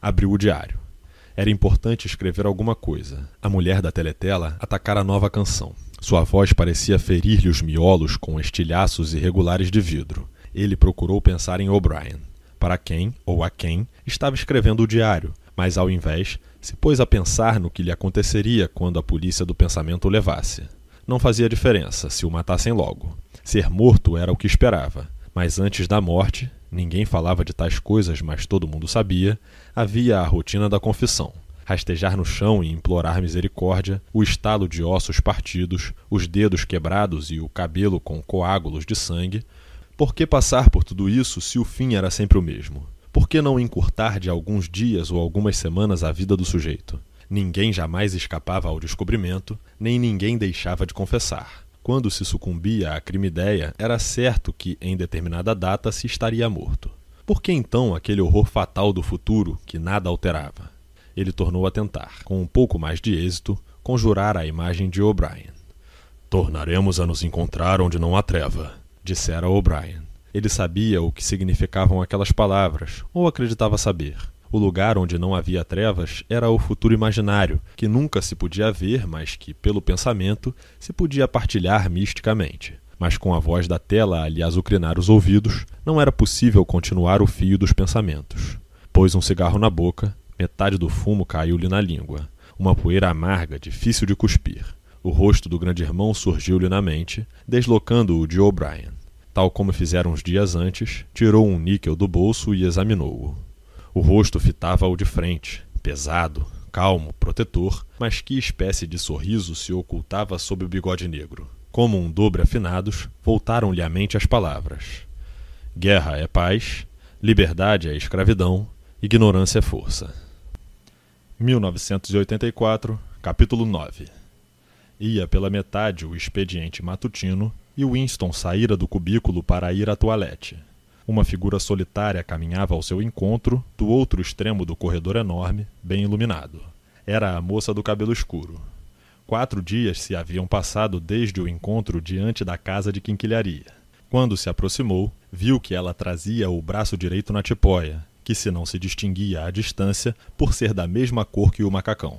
Abriu o diário. Era importante escrever alguma coisa. A mulher da teletela atacara a nova canção. Sua voz parecia ferir-lhe os miolos com estilhaços irregulares de vidro. Ele procurou pensar em O'Brien. Para quem, ou a quem, estava escrevendo o diário, mas ao invés, se pôs a pensar no que lhe aconteceria quando a polícia do pensamento o levasse. Não fazia diferença se o matassem logo. Ser morto era o que esperava. Mas antes da morte, ninguém falava de tais coisas, mas todo mundo sabia, havia a rotina da confissão. Rastejar no chão e implorar misericórdia, o estalo de ossos partidos, os dedos quebrados e o cabelo com coágulos de sangue. Por que passar por tudo isso se o fim era sempre o mesmo? Por que não encurtar de alguns dias ou algumas semanas a vida do sujeito? Ninguém jamais escapava ao descobrimento, nem ninguém deixava de confessar. Quando se sucumbia à crime-ideia, era certo que, em determinada data, se estaria morto. Por que então aquele horror fatal do futuro que nada alterava? Ele tornou a tentar, com um pouco mais de êxito, conjurar a imagem de O'Brien. Tornaremos a nos encontrar onde não há treva, dissera O'Brien. Ele sabia o que significavam aquelas palavras, ou acreditava saber. O lugar onde não havia trevas era o futuro imaginário, que nunca se podia ver, mas que, pelo pensamento, se podia partilhar misticamente. Mas com a voz da tela a lhe azucrinar os ouvidos, não era possível continuar o fio dos pensamentos. Pôs um cigarro na boca, metade do fumo caiu-lhe na língua. Uma poeira amarga, difícil de cuspir. O rosto do grande irmão surgiu-lhe na mente, deslocando-o de O'Brien. Tal como fizeram uns dias antes, tirou um níquel do bolso e examinou-o. O rosto fitava-o de frente, pesado, calmo, protetor, mas que espécie de sorriso se ocultava sob o bigode negro? Como um dobre afinados, voltaram-lhe à mente as palavras: Guerra é paz, liberdade é escravidão, ignorância é força. 1984, capítulo 9 Ia pela metade o expediente matutino e Winston saíra do cubículo para ir à toalete. Uma figura solitária caminhava ao seu encontro, do outro extremo do corredor enorme, bem iluminado. Era a moça do cabelo escuro. Quatro dias se haviam passado desde o encontro diante da casa de quinquilharia. Quando se aproximou, viu que ela trazia o braço direito na tipóia, que se não se distinguia à distância por ser da mesma cor que o macacão.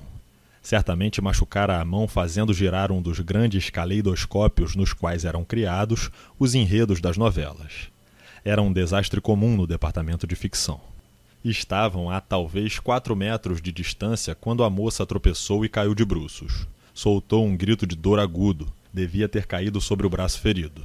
Certamente machucara a mão fazendo girar um dos grandes caleidoscópios nos quais eram criados os enredos das novelas. Era um desastre comum no departamento de ficção. Estavam a talvez quatro metros de distância quando a moça tropeçou e caiu de bruços. Soltou um grito de dor agudo. Devia ter caído sobre o braço ferido.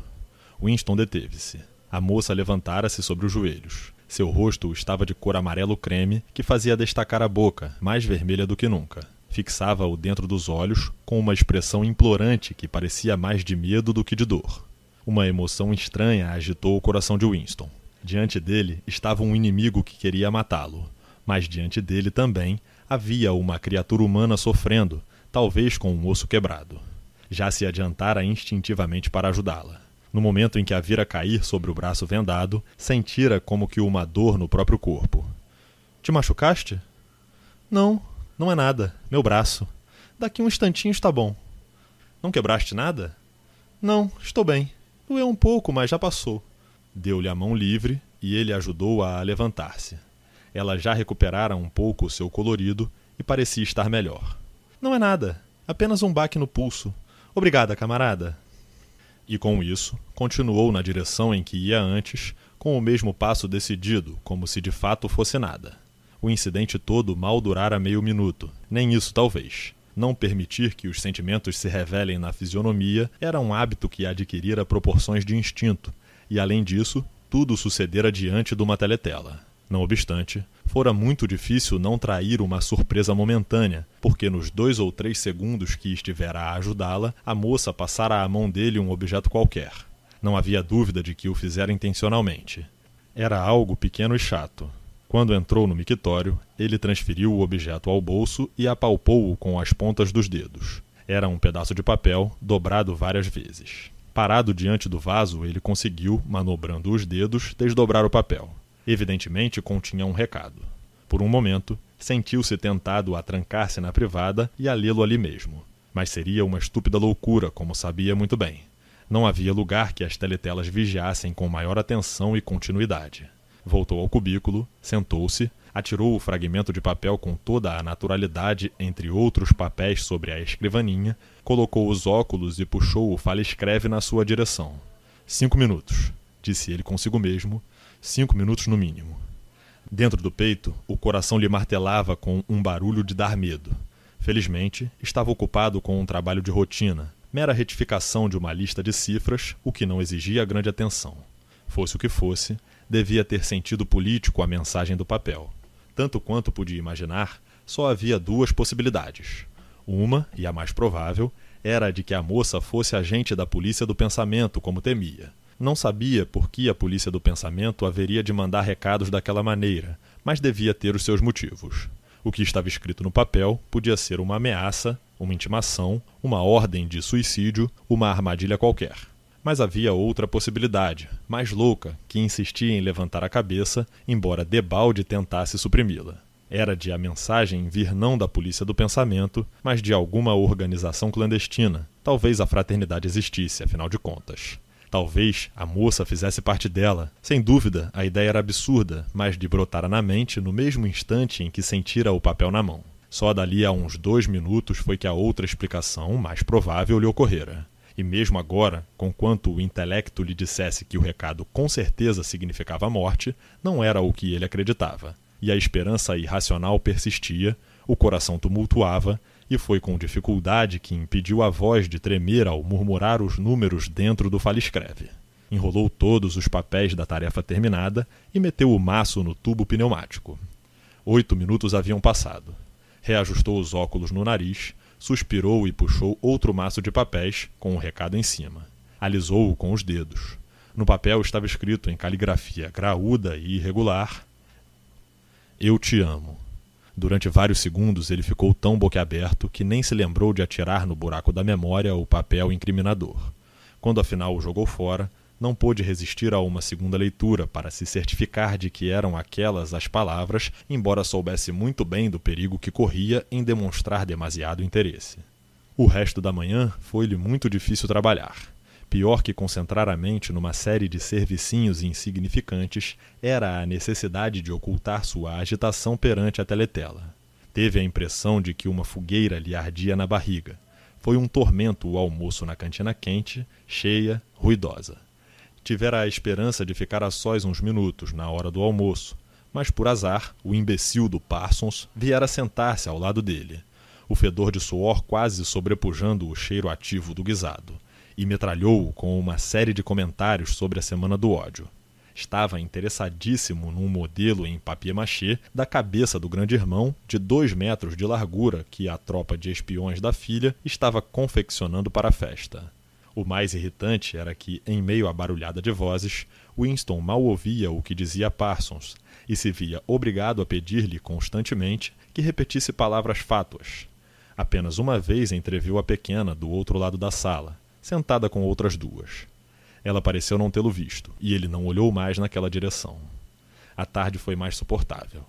Winston deteve-se. A moça levantara-se sobre os joelhos. Seu rosto estava de cor amarelo creme, que fazia destacar a boca, mais vermelha do que nunca. Fixava-o dentro dos olhos, com uma expressão implorante que parecia mais de medo do que de dor. Uma emoção estranha agitou o coração de Winston. Diante dele estava um inimigo que queria matá-lo, mas diante dele também havia uma criatura humana sofrendo, talvez com um osso quebrado. Já se adiantara instintivamente para ajudá-la. No momento em que a vira cair sobre o braço vendado, sentira como que uma dor no próprio corpo. Te machucaste? Não, não é nada. Meu braço. Daqui um instantinho está bom. Não quebraste nada? Não, estou bem. Doeu um pouco, mas já passou. Deu-lhe a mão livre e ele ajudou-a a levantar-se. Ela já recuperara um pouco o seu colorido e parecia estar melhor. Não é nada, apenas um baque no pulso. Obrigada, camarada. E com isso, continuou na direção em que ia antes, com o mesmo passo decidido, como se de fato fosse nada. O incidente todo mal durara meio minuto, nem isso talvez. Não permitir que os sentimentos se revelem na fisionomia era um hábito que adquirira proporções de instinto, e além disso, tudo sucedera diante de uma teletela. Não obstante, fora muito difícil não trair uma surpresa momentânea, porque nos dois ou três segundos que estivera a ajudá-la, a moça passara à mão dele um objeto qualquer. Não havia dúvida de que o fizera intencionalmente. Era algo pequeno e chato, quando entrou no mictório, ele transferiu o objeto ao bolso e apalpou-o com as pontas dos dedos. Era um pedaço de papel, dobrado várias vezes. Parado diante do vaso, ele conseguiu, manobrando os dedos, desdobrar o papel. Evidentemente continha um recado. Por um momento, sentiu-se tentado a trancar-se na privada e a lê-lo ali mesmo. Mas seria uma estúpida loucura, como sabia muito bem. Não havia lugar que as teletelas vigiassem com maior atenção e continuidade. Voltou ao cubículo, sentou-se, Atirou o fragmento de papel com toda a naturalidade entre outros papéis sobre a escrivaninha, colocou os óculos e puxou o fala-escreve na sua direção. Cinco minutos, disse ele consigo mesmo, cinco minutos no mínimo. Dentro do peito, o coração lhe martelava com um barulho de dar medo. Felizmente, estava ocupado com um trabalho de rotina, mera retificação de uma lista de cifras, o que não exigia grande atenção. Fosse o que fosse, devia ter sentido político a mensagem do papel. Tanto quanto podia imaginar, só havia duas possibilidades. Uma, e a mais provável, era a de que a moça fosse agente da polícia do pensamento, como temia. Não sabia por que a polícia do pensamento haveria de mandar recados daquela maneira, mas devia ter os seus motivos. O que estava escrito no papel podia ser uma ameaça, uma intimação, uma ordem de suicídio, uma armadilha qualquer. Mas havia outra possibilidade, mais louca, que insistia em levantar a cabeça, embora debalde tentasse suprimi-la. Era de a mensagem vir não da polícia do pensamento, mas de alguma organização clandestina. Talvez a fraternidade existisse, afinal de contas. Talvez a moça fizesse parte dela. Sem dúvida, a ideia era absurda, mas de brotara na mente no mesmo instante em que sentira o papel na mão. Só dali a uns dois minutos foi que a outra explicação, mais provável, lhe ocorrera. E mesmo agora, conquanto o intelecto lhe dissesse que o recado com certeza significava morte, não era o que ele acreditava. E a esperança irracional persistia, o coração tumultuava e foi com dificuldade que impediu a voz de tremer ao murmurar os números dentro do fale-escreve. Enrolou todos os papéis da tarefa terminada e meteu o maço no tubo pneumático. Oito minutos haviam passado. Reajustou os óculos no nariz, suspirou e puxou outro maço de papéis com o um recado em cima. Alisou-o com os dedos. No papel estava escrito em caligrafia graúda e irregular: Eu te amo. Durante vários segundos ele ficou tão boquiaberto que nem se lembrou de atirar no buraco da memória o papel incriminador. Quando afinal o jogou fora, não pôde resistir a uma segunda leitura para se certificar de que eram aquelas as palavras, embora soubesse muito bem do perigo que corria em demonstrar demasiado interesse. O resto da manhã foi-lhe muito difícil trabalhar. Pior que concentrar a mente numa série de servicinhos insignificantes era a necessidade de ocultar sua agitação perante a teletela. Teve a impressão de que uma fogueira lhe ardia na barriga. Foi um tormento o almoço na cantina quente, cheia, ruidosa. Tivera a esperança de ficar a sós uns minutos, na hora do almoço, mas por azar, o imbecil do Parsons viera sentar-se ao lado dele, o fedor de suor quase sobrepujando o cheiro ativo do guisado e metralhou-o com uma série de comentários sobre a Semana do Ódio. Estava interessadíssimo num modelo em papier-mâché da cabeça do grande irmão, de dois metros de largura, que a tropa de espiões da filha estava confeccionando para a festa. O mais irritante era que, em meio à barulhada de vozes, Winston mal ouvia o que dizia Parsons e se via obrigado a pedir-lhe constantemente que repetisse palavras fátuas. Apenas uma vez entreviu a pequena do outro lado da sala, sentada com outras duas. Ela pareceu não tê-lo visto, e ele não olhou mais naquela direção. A tarde foi mais suportável.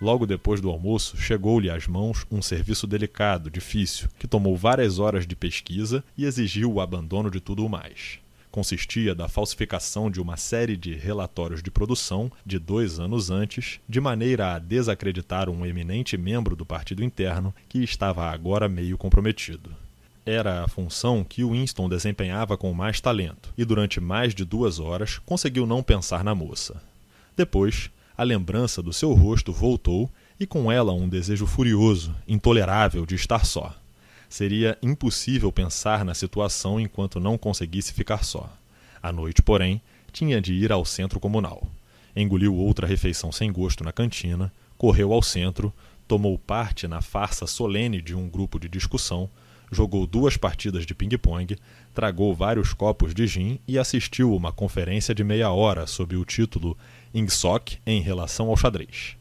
Logo depois do almoço, chegou-lhe às mãos um serviço delicado, difícil, que tomou várias horas de pesquisa e exigiu o abandono de tudo o mais. Consistia da falsificação de uma série de relatórios de produção de dois anos antes, de maneira a desacreditar um eminente membro do partido interno que estava agora meio comprometido era a função que Winston desempenhava com mais talento, e durante mais de duas horas conseguiu não pensar na moça. Depois, a lembrança do seu rosto voltou e com ela um desejo furioso, intolerável de estar só. Seria impossível pensar na situação enquanto não conseguisse ficar só. À noite, porém, tinha de ir ao centro comunal. Engoliu outra refeição sem gosto na cantina, correu ao centro, tomou parte na farsa solene de um grupo de discussão, jogou duas partidas de ping-pong, tragou vários copos de gin e assistiu uma conferência de meia hora sob o título Ingsoc em relação ao xadrez.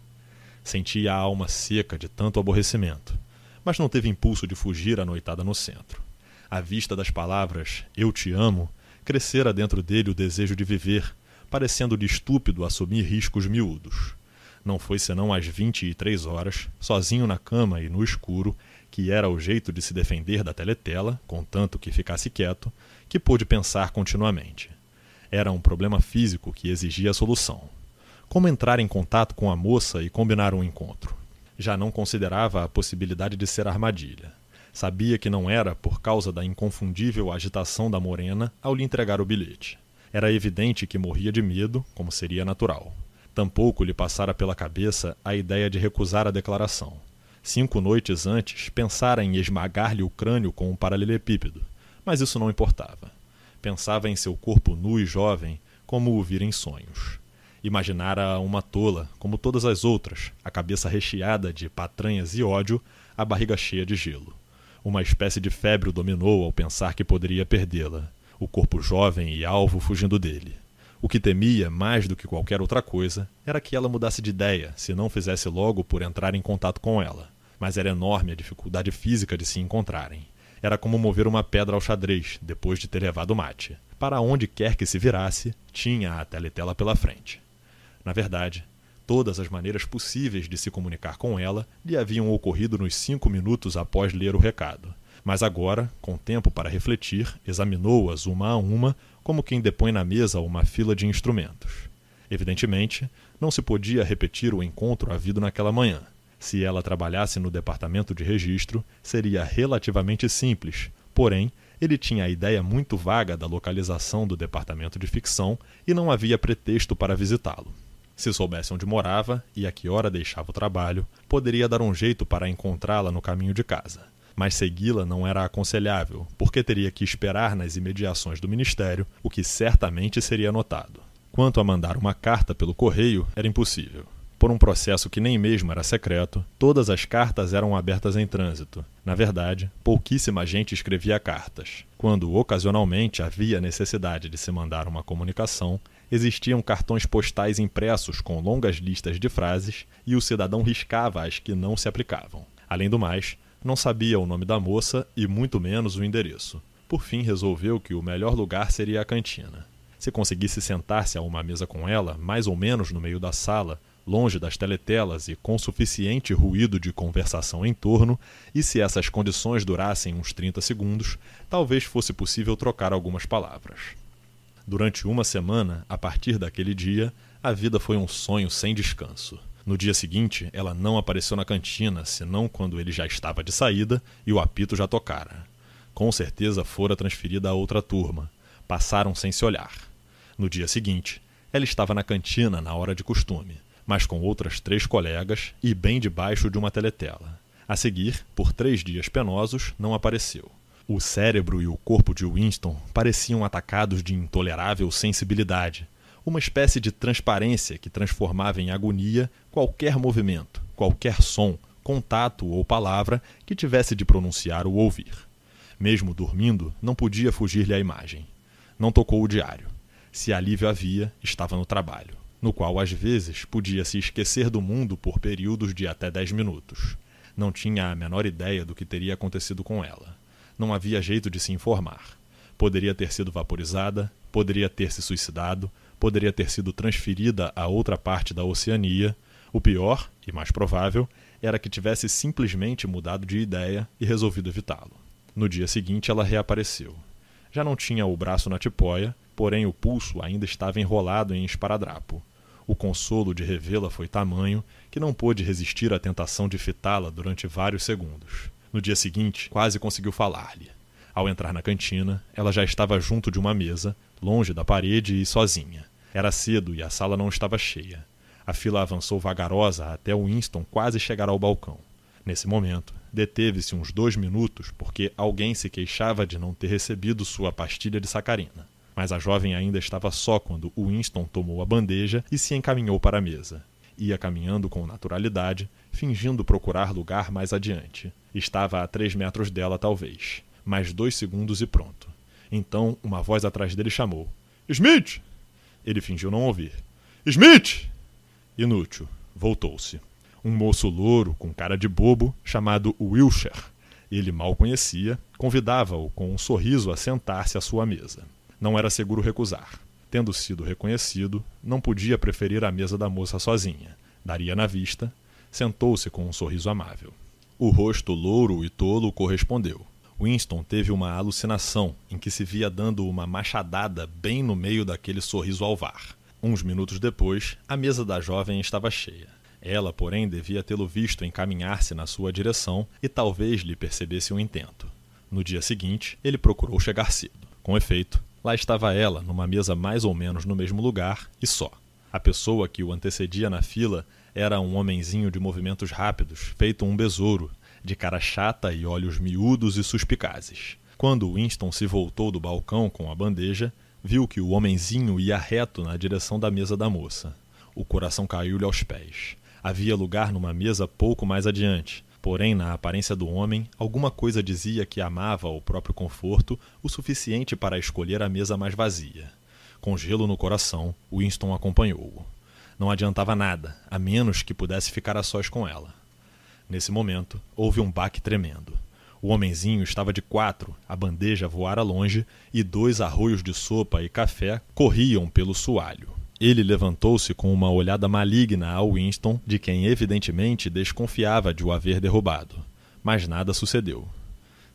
Sentia a alma seca de tanto aborrecimento, mas não teve impulso de fugir à noitada no centro. À vista das palavras Eu te amo, crescera dentro dele o desejo de viver, parecendo-lhe estúpido assumir riscos miúdos. Não foi senão às vinte e três horas, sozinho na cama e no escuro, que era o jeito de se defender da teletela, contanto que ficasse quieto, que pôde pensar continuamente. Era um problema físico que exigia solução. Como entrar em contato com a moça e combinar um encontro? Já não considerava a possibilidade de ser armadilha. Sabia que não era por causa da inconfundível agitação da morena ao lhe entregar o bilhete. Era evidente que morria de medo, como seria natural. Tampouco lhe passara pela cabeça a ideia de recusar a declaração. Cinco noites antes, pensara em esmagar-lhe o crânio com um paralelepípedo, mas isso não importava. Pensava em seu corpo nu e jovem, como o vira em sonhos. Imaginara uma tola, como todas as outras, a cabeça recheada de patranhas e ódio, a barriga cheia de gelo. Uma espécie de febre o dominou ao pensar que poderia perdê-la, o corpo jovem e alvo fugindo dele. O que temia, mais do que qualquer outra coisa, era que ela mudasse de ideia, se não fizesse logo por entrar em contato com ela. Mas era enorme a dificuldade física de se encontrarem. Era como mover uma pedra ao xadrez, depois de ter levado mate. Para onde quer que se virasse, tinha a teletela pela frente. Na verdade, todas as maneiras possíveis de se comunicar com ela lhe haviam ocorrido nos cinco minutos após ler o recado. Mas agora, com tempo para refletir, examinou-as uma a uma, como quem depõe na mesa uma fila de instrumentos. Evidentemente, não se podia repetir o encontro havido naquela manhã. Se ela trabalhasse no departamento de registro, seria relativamente simples, porém, ele tinha a ideia muito vaga da localização do departamento de ficção e não havia pretexto para visitá-lo. Se soubesse onde morava e a que hora deixava o trabalho, poderia dar um jeito para encontrá-la no caminho de casa. Mas segui-la não era aconselhável, porque teria que esperar nas imediações do ministério, o que certamente seria notado. Quanto a mandar uma carta pelo correio, era impossível. Por um processo que nem mesmo era secreto, todas as cartas eram abertas em trânsito. Na verdade, pouquíssima gente escrevia cartas. Quando ocasionalmente havia necessidade de se mandar uma comunicação, existiam cartões postais impressos com longas listas de frases e o cidadão riscava as que não se aplicavam. Além do mais, não sabia o nome da moça e muito menos o endereço. Por fim, resolveu que o melhor lugar seria a cantina. Se conseguisse sentar-se a uma mesa com ela, mais ou menos no meio da sala, longe das teletelas e com suficiente ruído de conversação em torno, e se essas condições durassem uns 30 segundos, talvez fosse possível trocar algumas palavras. Durante uma semana, a partir daquele dia, a vida foi um sonho sem descanso. No dia seguinte, ela não apareceu na cantina, senão quando ele já estava de saída e o apito já tocara. Com certeza fora transferida a outra turma. Passaram sem se olhar. No dia seguinte, ela estava na cantina na hora de costume, mas com outras três colegas e bem debaixo de uma teletela. A seguir, por três dias penosos, não apareceu. O cérebro e o corpo de Winston pareciam atacados de intolerável sensibilidade, uma espécie de transparência que transformava em agonia qualquer movimento, qualquer som, contato ou palavra que tivesse de pronunciar ou ouvir. Mesmo dormindo, não podia fugir-lhe a imagem. Não tocou o diário. Se alívio havia, estava no trabalho, no qual às vezes podia se esquecer do mundo por períodos de até dez minutos. Não tinha a menor ideia do que teria acontecido com ela não havia jeito de se informar. Poderia ter sido vaporizada, poderia ter se suicidado, poderia ter sido transferida a outra parte da Oceania. O pior, e mais provável, era que tivesse simplesmente mudado de ideia e resolvido evitá-lo. No dia seguinte, ela reapareceu. Já não tinha o braço na tipóia, porém o pulso ainda estava enrolado em esparadrapo. O consolo de revê-la foi tamanho que não pôde resistir à tentação de fitá-la durante vários segundos. No dia seguinte, quase conseguiu falar-lhe. Ao entrar na cantina, ela já estava junto de uma mesa, longe da parede e sozinha. Era cedo e a sala não estava cheia. A fila avançou vagarosa até Winston quase chegar ao balcão. Nesse momento, deteve-se uns dois minutos porque alguém se queixava de não ter recebido sua pastilha de sacarina. Mas a jovem ainda estava só quando Winston tomou a bandeja e se encaminhou para a mesa. Ia caminhando com naturalidade, fingindo procurar lugar mais adiante. Estava a três metros dela, talvez. Mais dois segundos e pronto. Então, uma voz atrás dele chamou: Smith! Ele fingiu não ouvir. Smith! Inútil. Voltou-se. Um moço louro, com cara de bobo, chamado Wilshire. Ele mal conhecia, convidava-o com um sorriso a sentar-se à sua mesa. Não era seguro recusar. Tendo sido reconhecido, não podia preferir a mesa da moça sozinha. Daria na vista. Sentou-se com um sorriso amável. O rosto louro e tolo correspondeu. Winston teve uma alucinação em que se via dando uma machadada bem no meio daquele sorriso alvar. Uns minutos depois, a mesa da jovem estava cheia. Ela, porém, devia tê-lo visto encaminhar-se na sua direção e talvez lhe percebesse um intento. No dia seguinte, ele procurou chegar cedo. Com efeito, lá estava ela, numa mesa mais ou menos no mesmo lugar e só. A pessoa que o antecedia na fila era um homenzinho de movimentos rápidos, feito um besouro, de cara chata e olhos miúdos e suspicazes. Quando Winston se voltou do balcão com a bandeja, viu que o homenzinho ia reto na direção da mesa da moça. O coração caiu-lhe aos pés. Havia lugar numa mesa pouco mais adiante, porém, na aparência do homem, alguma coisa dizia que amava o próprio conforto o suficiente para escolher a mesa mais vazia. Com gelo no coração, Winston acompanhou-o. Não adiantava nada, a menos que pudesse ficar a sós com ela. Nesse momento, houve um baque tremendo. O homenzinho estava de quatro, a bandeja voara longe e dois arroios de sopa e café corriam pelo soalho. Ele levantou-se com uma olhada maligna ao Winston, de quem evidentemente desconfiava de o haver derrubado. Mas nada sucedeu.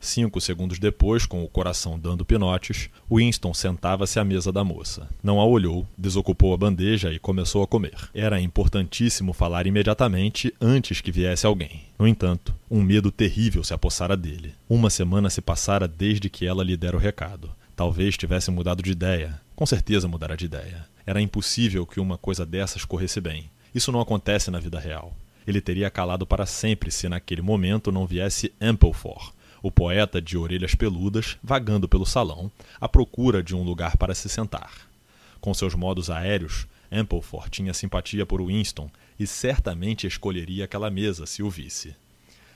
Cinco segundos depois, com o coração dando pinotes, Winston sentava-se à mesa da moça. Não a olhou, desocupou a bandeja e começou a comer. Era importantíssimo falar imediatamente antes que viesse alguém. No entanto, um medo terrível se apossara dele. Uma semana se passara desde que ela lhe dera o recado. Talvez tivesse mudado de ideia. Com certeza mudara de ideia. Era impossível que uma coisa dessas corresse bem. Isso não acontece na vida real. Ele teria calado para sempre se naquele momento não viesse Amplefor, o poeta de orelhas peludas vagando pelo salão, à procura de um lugar para se sentar. Com seus modos aéreos, Ampleforth tinha simpatia por Winston e certamente escolheria aquela mesa se o visse.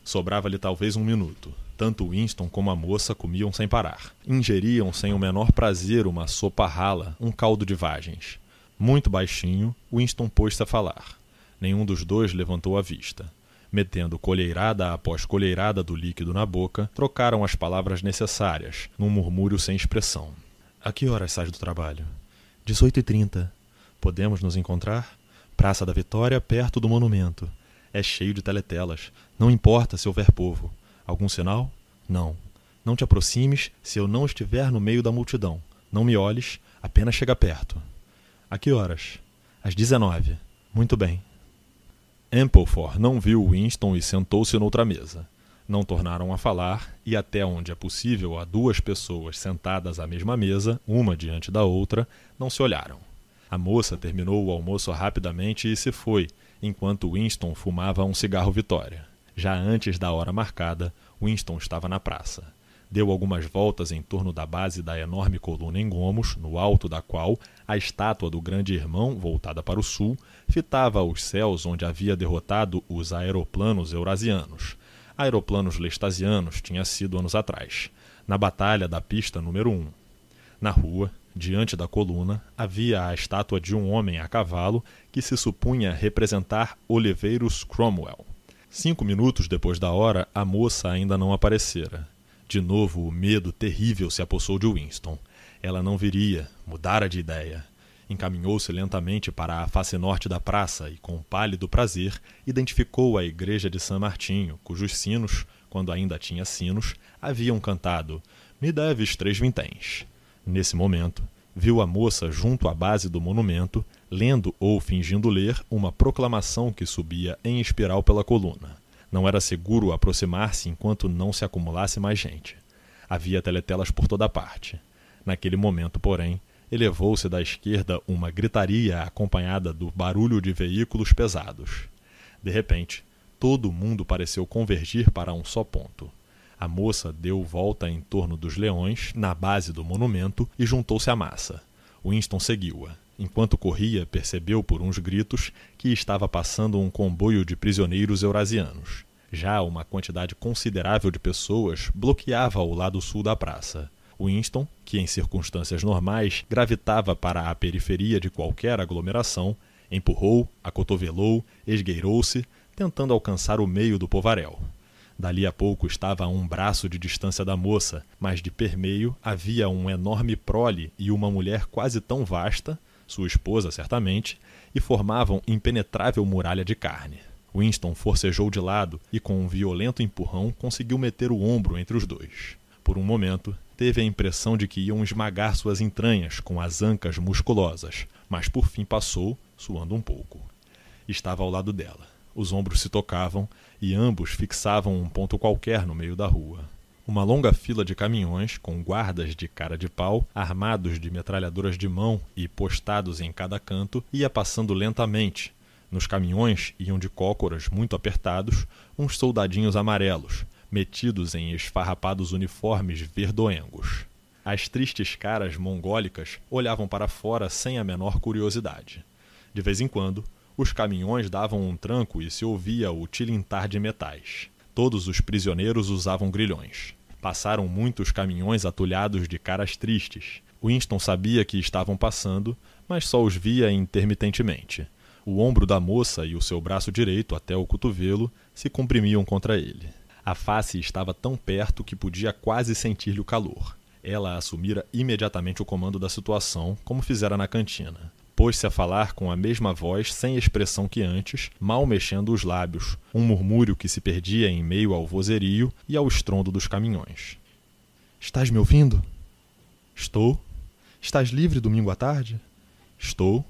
Sobrava-lhe talvez um minuto. Tanto Winston como a moça comiam sem parar. Ingeriam sem o menor prazer uma sopa rala, um caldo de vagens. Muito baixinho, Winston pôs-se a falar. Nenhum dos dois levantou a vista. Metendo colheirada após colheirada do líquido na boca, trocaram as palavras necessárias, num murmúrio sem expressão. A que horas sai do trabalho? Dezoito e trinta. Podemos nos encontrar? Praça da Vitória, perto do monumento. É cheio de teletelas. Não importa se houver povo. Algum sinal? Não. Não te aproximes se eu não estiver no meio da multidão. Não me olhes, apenas chega perto. A que horas? Às dezenove. Muito bem. Amplefor não viu Winston e sentou-se noutra mesa. Não tornaram a falar, e até onde é possível, a duas pessoas sentadas à mesma mesa, uma diante da outra, não se olharam. A moça terminou o almoço rapidamente e se foi, enquanto Winston fumava um cigarro Vitória. Já antes da hora marcada, Winston estava na praça deu algumas voltas em torno da base da enorme coluna em gomos, no alto da qual a estátua do grande irmão, voltada para o sul, fitava os céus onde havia derrotado os aeroplanos eurasianos. Aeroplanos lestasianos tinha sido anos atrás, na batalha da pista número 1. Na rua, diante da coluna, havia a estátua de um homem a cavalo que se supunha representar Oliveiros Cromwell. Cinco minutos depois da hora, a moça ainda não aparecera de novo, o medo terrível se apossou de Winston. Ela não viria, mudara de ideia. Encaminhou-se lentamente para a face norte da praça e, com pálido prazer, identificou a igreja de San Martinho, cujos sinos, quando ainda tinha sinos, haviam cantado: Me deves três vinténs. Nesse momento, viu a moça junto à base do monumento, lendo ou fingindo ler uma proclamação que subia em espiral pela coluna. Não era seguro aproximar-se enquanto não se acumulasse mais gente. Havia teletelas por toda parte. Naquele momento, porém, elevou-se da esquerda uma gritaria acompanhada do barulho de veículos pesados. De repente, todo o mundo pareceu convergir para um só ponto. A moça deu volta em torno dos leões, na base do monumento, e juntou-se à massa. Winston seguiu-a. Enquanto corria, percebeu por uns gritos que estava passando um comboio de prisioneiros eurasianos. Já uma quantidade considerável de pessoas bloqueava o lado sul da praça. Winston, que em circunstâncias normais gravitava para a periferia de qualquer aglomeração, empurrou, acotovelou, esgueirou-se, tentando alcançar o meio do povaréu. Dali a pouco estava a um braço de distância da moça, mas de permeio havia um enorme prole e uma mulher quase tão vasta, sua esposa certamente, e formavam impenetrável muralha de carne. Winston forcejou de lado e, com um violento empurrão, conseguiu meter o ombro entre os dois. Por um momento, teve a impressão de que iam esmagar suas entranhas com as ancas musculosas, mas por fim passou, suando um pouco. Estava ao lado dela. Os ombros se tocavam e ambos fixavam um ponto qualquer no meio da rua. Uma longa fila de caminhões, com guardas de cara de pau, armados de metralhadoras de mão e postados em cada canto, ia passando lentamente. Nos caminhões iam de cócoras muito apertados uns soldadinhos amarelos, metidos em esfarrapados uniformes verdoengos. As tristes caras mongólicas olhavam para fora sem a menor curiosidade. De vez em quando, os caminhões davam um tranco e se ouvia o tilintar de metais. Todos os prisioneiros usavam grilhões. Passaram muitos caminhões atulhados de caras tristes. Winston sabia que estavam passando, mas só os via intermitentemente. O ombro da moça e o seu braço direito, até o cotovelo, se comprimiam contra ele. A face estava tão perto que podia quase sentir-lhe o calor. Ela assumira imediatamente o comando da situação, como fizera na cantina. Pôs-se a falar com a mesma voz, sem expressão que antes, mal mexendo os lábios, um murmúrio que se perdia em meio ao vozerio e ao estrondo dos caminhões. Estás me ouvindo? Estou. Estás livre domingo à tarde? Estou.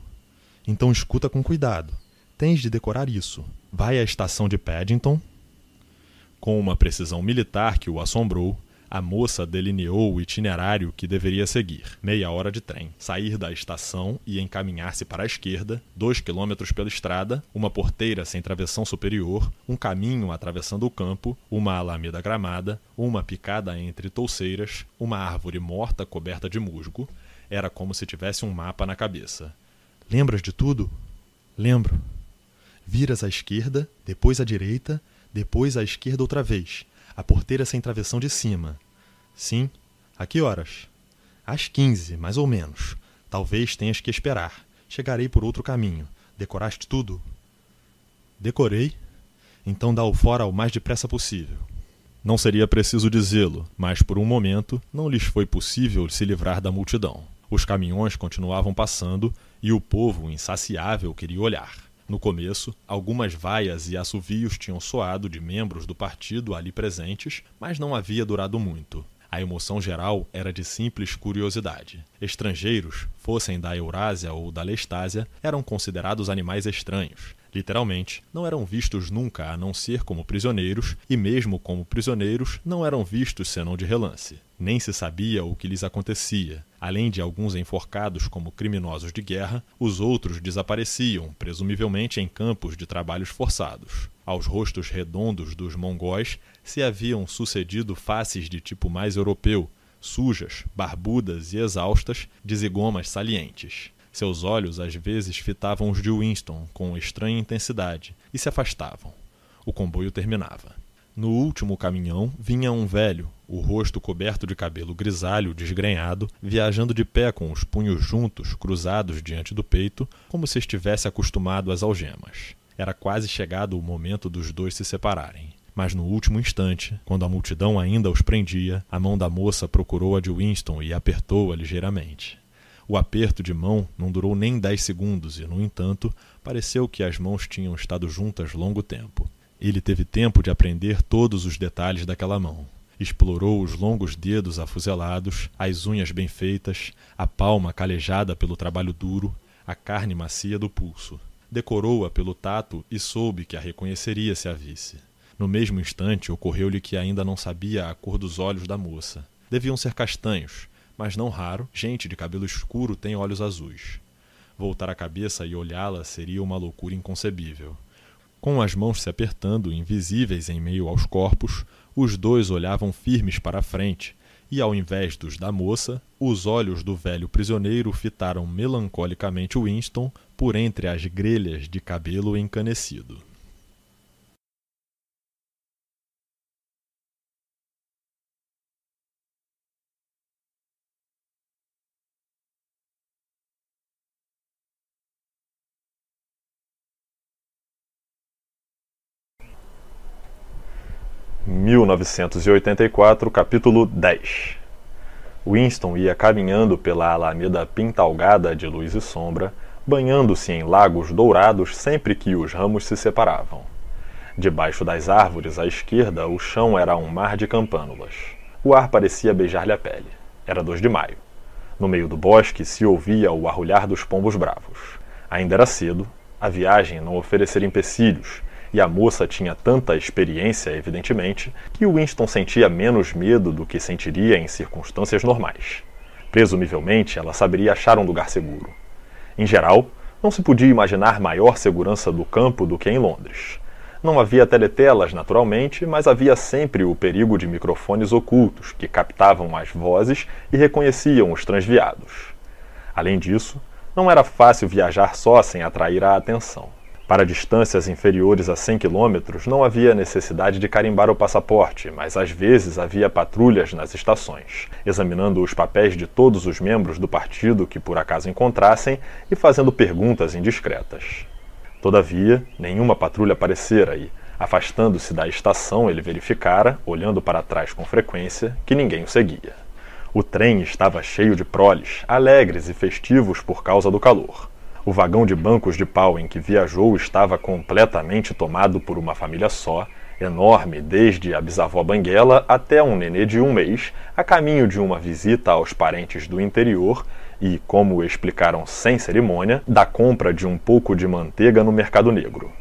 Então escuta com cuidado. Tens de decorar isso. Vai à estação de Paddington, com uma precisão militar que o assombrou, a moça delineou o itinerário que deveria seguir. Meia hora de trem. Sair da estação e encaminhar-se para a esquerda, dois quilômetros pela estrada, uma porteira sem travessão superior, um caminho atravessando o campo, uma alameda gramada, uma picada entre touceiras, uma árvore morta coberta de musgo. Era como se tivesse um mapa na cabeça. Lembras de tudo? Lembro. Viras à esquerda, depois à direita depois à esquerda outra vez. A porteira sem travessão de cima. Sim. A que horas? Às quinze, mais ou menos. Talvez tenhas que esperar. Chegarei por outro caminho. Decoraste tudo? Decorei. Então dá o fora o mais depressa possível. Não seria preciso dizê-lo, mas por um momento não lhes foi possível se livrar da multidão. Os caminhões continuavam passando e o povo insaciável queria olhar. No começo, algumas vaias e assovios tinham soado de membros do partido ali presentes, mas não havia durado muito. A emoção geral era de simples curiosidade. Estrangeiros, fossem da Eurásia ou da Lestásia, eram considerados animais estranhos. Literalmente, não eram vistos nunca a não ser como prisioneiros, e mesmo como prisioneiros, não eram vistos senão de relance. Nem se sabia o que lhes acontecia. Além de alguns enforcados como criminosos de guerra, os outros desapareciam, presumivelmente em campos de trabalhos forçados. Aos rostos redondos dos mongóis se haviam sucedido faces de tipo mais europeu, sujas, barbudas e exaustas, de zigomas salientes. Seus olhos às vezes fitavam os de Winston com estranha intensidade e se afastavam. O comboio terminava. No último caminhão vinha um velho, o rosto coberto de cabelo grisalho desgrenhado, viajando de pé com os punhos juntos, cruzados diante do peito, como se estivesse acostumado às algemas. Era quase chegado o momento dos dois se separarem. Mas no último instante, quando a multidão ainda os prendia, a mão da moça procurou a de Winston e apertou-a ligeiramente. O aperto de mão não durou nem dez segundos e, no entanto, pareceu que as mãos tinham estado juntas longo tempo. Ele teve tempo de aprender todos os detalhes daquela mão. Explorou os longos dedos afuzelados, as unhas bem feitas, a palma calejada pelo trabalho duro, a carne macia do pulso. Decorou-a pelo tato e soube que a reconheceria se a visse. No mesmo instante, ocorreu-lhe que ainda não sabia a cor dos olhos da moça. Deviam ser castanhos, mas não raro, gente de cabelo escuro tem olhos azuis. Voltar a cabeça e olhá-la seria uma loucura inconcebível. Com as mãos se apertando, invisíveis em meio aos corpos, os dois olhavam firmes para a frente, e ao invés dos da moça, os olhos do velho prisioneiro fitaram melancolicamente Winston por entre as grelhas de cabelo encanecido. 1984, capítulo 10 Winston ia caminhando pela alameda pintalgada de luz e sombra, banhando-se em lagos dourados sempre que os ramos se separavam. Debaixo das árvores à esquerda, o chão era um mar de campânulas. o ar parecia beijar-lhe a pele. Era 2 de maio. No meio do bosque se ouvia o arrulhar dos pombos bravos. Ainda era cedo, a viagem não oferecera empecilhos, e a moça tinha tanta experiência, evidentemente, que Winston sentia menos medo do que sentiria em circunstâncias normais. Presumivelmente, ela saberia achar um lugar seguro. Em geral, não se podia imaginar maior segurança do campo do que em Londres. Não havia teletelas, naturalmente, mas havia sempre o perigo de microfones ocultos que captavam as vozes e reconheciam os transviados. Além disso, não era fácil viajar só sem atrair a atenção. Para distâncias inferiores a 100 km, não havia necessidade de carimbar o passaporte, mas às vezes havia patrulhas nas estações, examinando os papéis de todos os membros do partido que por acaso encontrassem e fazendo perguntas indiscretas. Todavia, nenhuma patrulha aparecera e, afastando-se da estação, ele verificara, olhando para trás com frequência, que ninguém o seguia. O trem estava cheio de proles, alegres e festivos por causa do calor. O vagão de bancos de pau em que viajou estava completamente tomado por uma família só, enorme desde a bisavó Banguela até um nenê de um mês, a caminho de uma visita aos parentes do interior e, como explicaram sem cerimônia, da compra de um pouco de manteiga no mercado negro.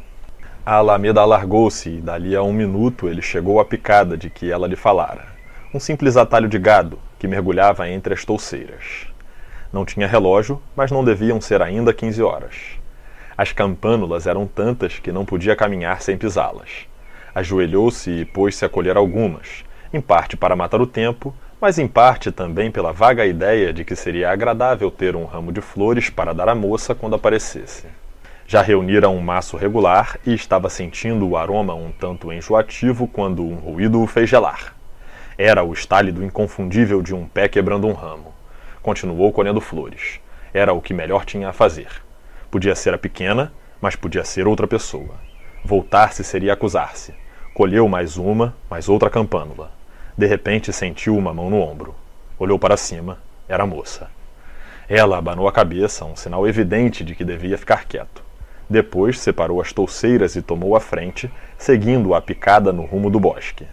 A Alameda alargou-se e, dali a um minuto, ele chegou à picada de que ela lhe falara. Um simples atalho de gado que mergulhava entre as touceiras. Não tinha relógio, mas não deviam ser ainda 15 horas. As campânulas eram tantas que não podia caminhar sem pisá-las. Ajoelhou-se e pôs-se a colher algumas, em parte para matar o tempo, mas em parte também pela vaga ideia de que seria agradável ter um ramo de flores para dar à moça quando aparecesse. Já reunira um maço regular e estava sentindo o aroma um tanto enjoativo quando um ruído o fez gelar. Era o estálido inconfundível de um pé quebrando um ramo. Continuou colhendo flores. Era o que melhor tinha a fazer. Podia ser a pequena, mas podia ser outra pessoa. Voltar-se seria acusar-se. Colheu mais uma, mais outra campânula. De repente sentiu uma mão no ombro. Olhou para cima. Era a moça. Ela abanou a cabeça, um sinal evidente de que devia ficar quieto. Depois separou as touceiras e tomou a frente, seguindo a picada no rumo do bosque.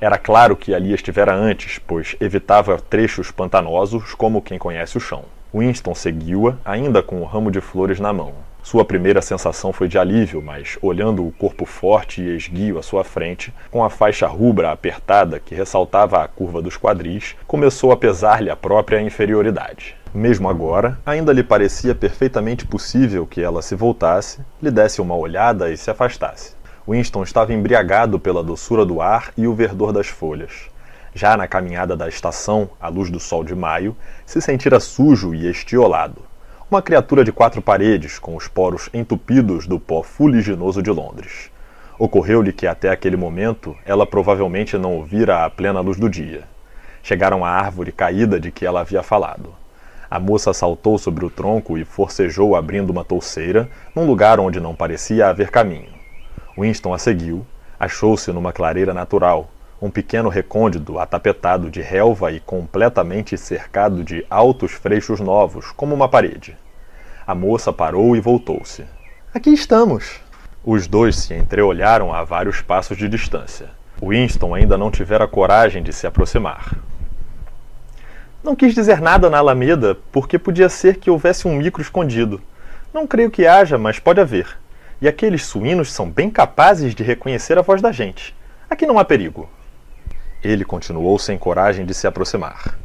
Era claro que ali estivera antes, pois evitava trechos pantanosos como quem conhece o chão. Winston seguiu-a, ainda com o ramo de flores na mão. Sua primeira sensação foi de alívio, mas, olhando o corpo forte e esguio à sua frente, com a faixa rubra apertada que ressaltava a curva dos quadris, começou a pesar-lhe a própria inferioridade. Mesmo agora, ainda lhe parecia perfeitamente possível que ela se voltasse, lhe desse uma olhada e se afastasse. Winston estava embriagado pela doçura do ar e o verdor das folhas. Já na caminhada da estação, à luz do sol de maio, se sentira sujo e estiolado. Uma criatura de quatro paredes, com os poros entupidos do pó fuliginoso de Londres. Ocorreu-lhe que até aquele momento ela provavelmente não ouvira a plena luz do dia. Chegaram à árvore caída de que ela havia falado. A moça saltou sobre o tronco e forcejou abrindo uma touceira, num lugar onde não parecia haver caminho. Winston a seguiu, achou-se numa clareira natural, um pequeno recôndito atapetado de relva e completamente cercado de altos freixos novos, como uma parede. A moça parou e voltou-se. Aqui estamos! Os dois se entreolharam a vários passos de distância. Winston ainda não tivera coragem de se aproximar. Não quis dizer nada na Alameda, porque podia ser que houvesse um micro escondido. Não creio que haja, mas pode haver e aqueles suínos são bem capazes de reconhecer a voz da gente. Aqui não há perigo. Ele continuou sem coragem de se aproximar.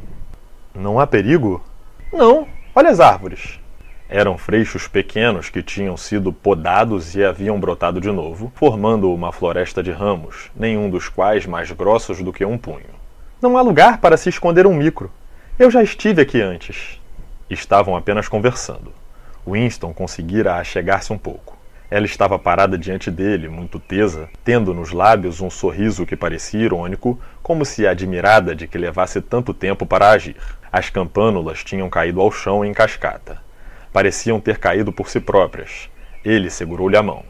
Não há perigo? Não. Olha as árvores. Eram freixos pequenos que tinham sido podados e haviam brotado de novo, formando uma floresta de ramos, nenhum dos quais mais grossos do que um punho. Não há lugar para se esconder um micro. Eu já estive aqui antes. Estavam apenas conversando. Winston conseguira achegar-se um pouco. Ela estava parada diante dele, muito tesa, tendo nos lábios um sorriso que parecia irônico, como se admirada de que levasse tanto tempo para agir. As campânulas tinham caído ao chão em cascata. Pareciam ter caído por si próprias. Ele segurou-lhe a mão.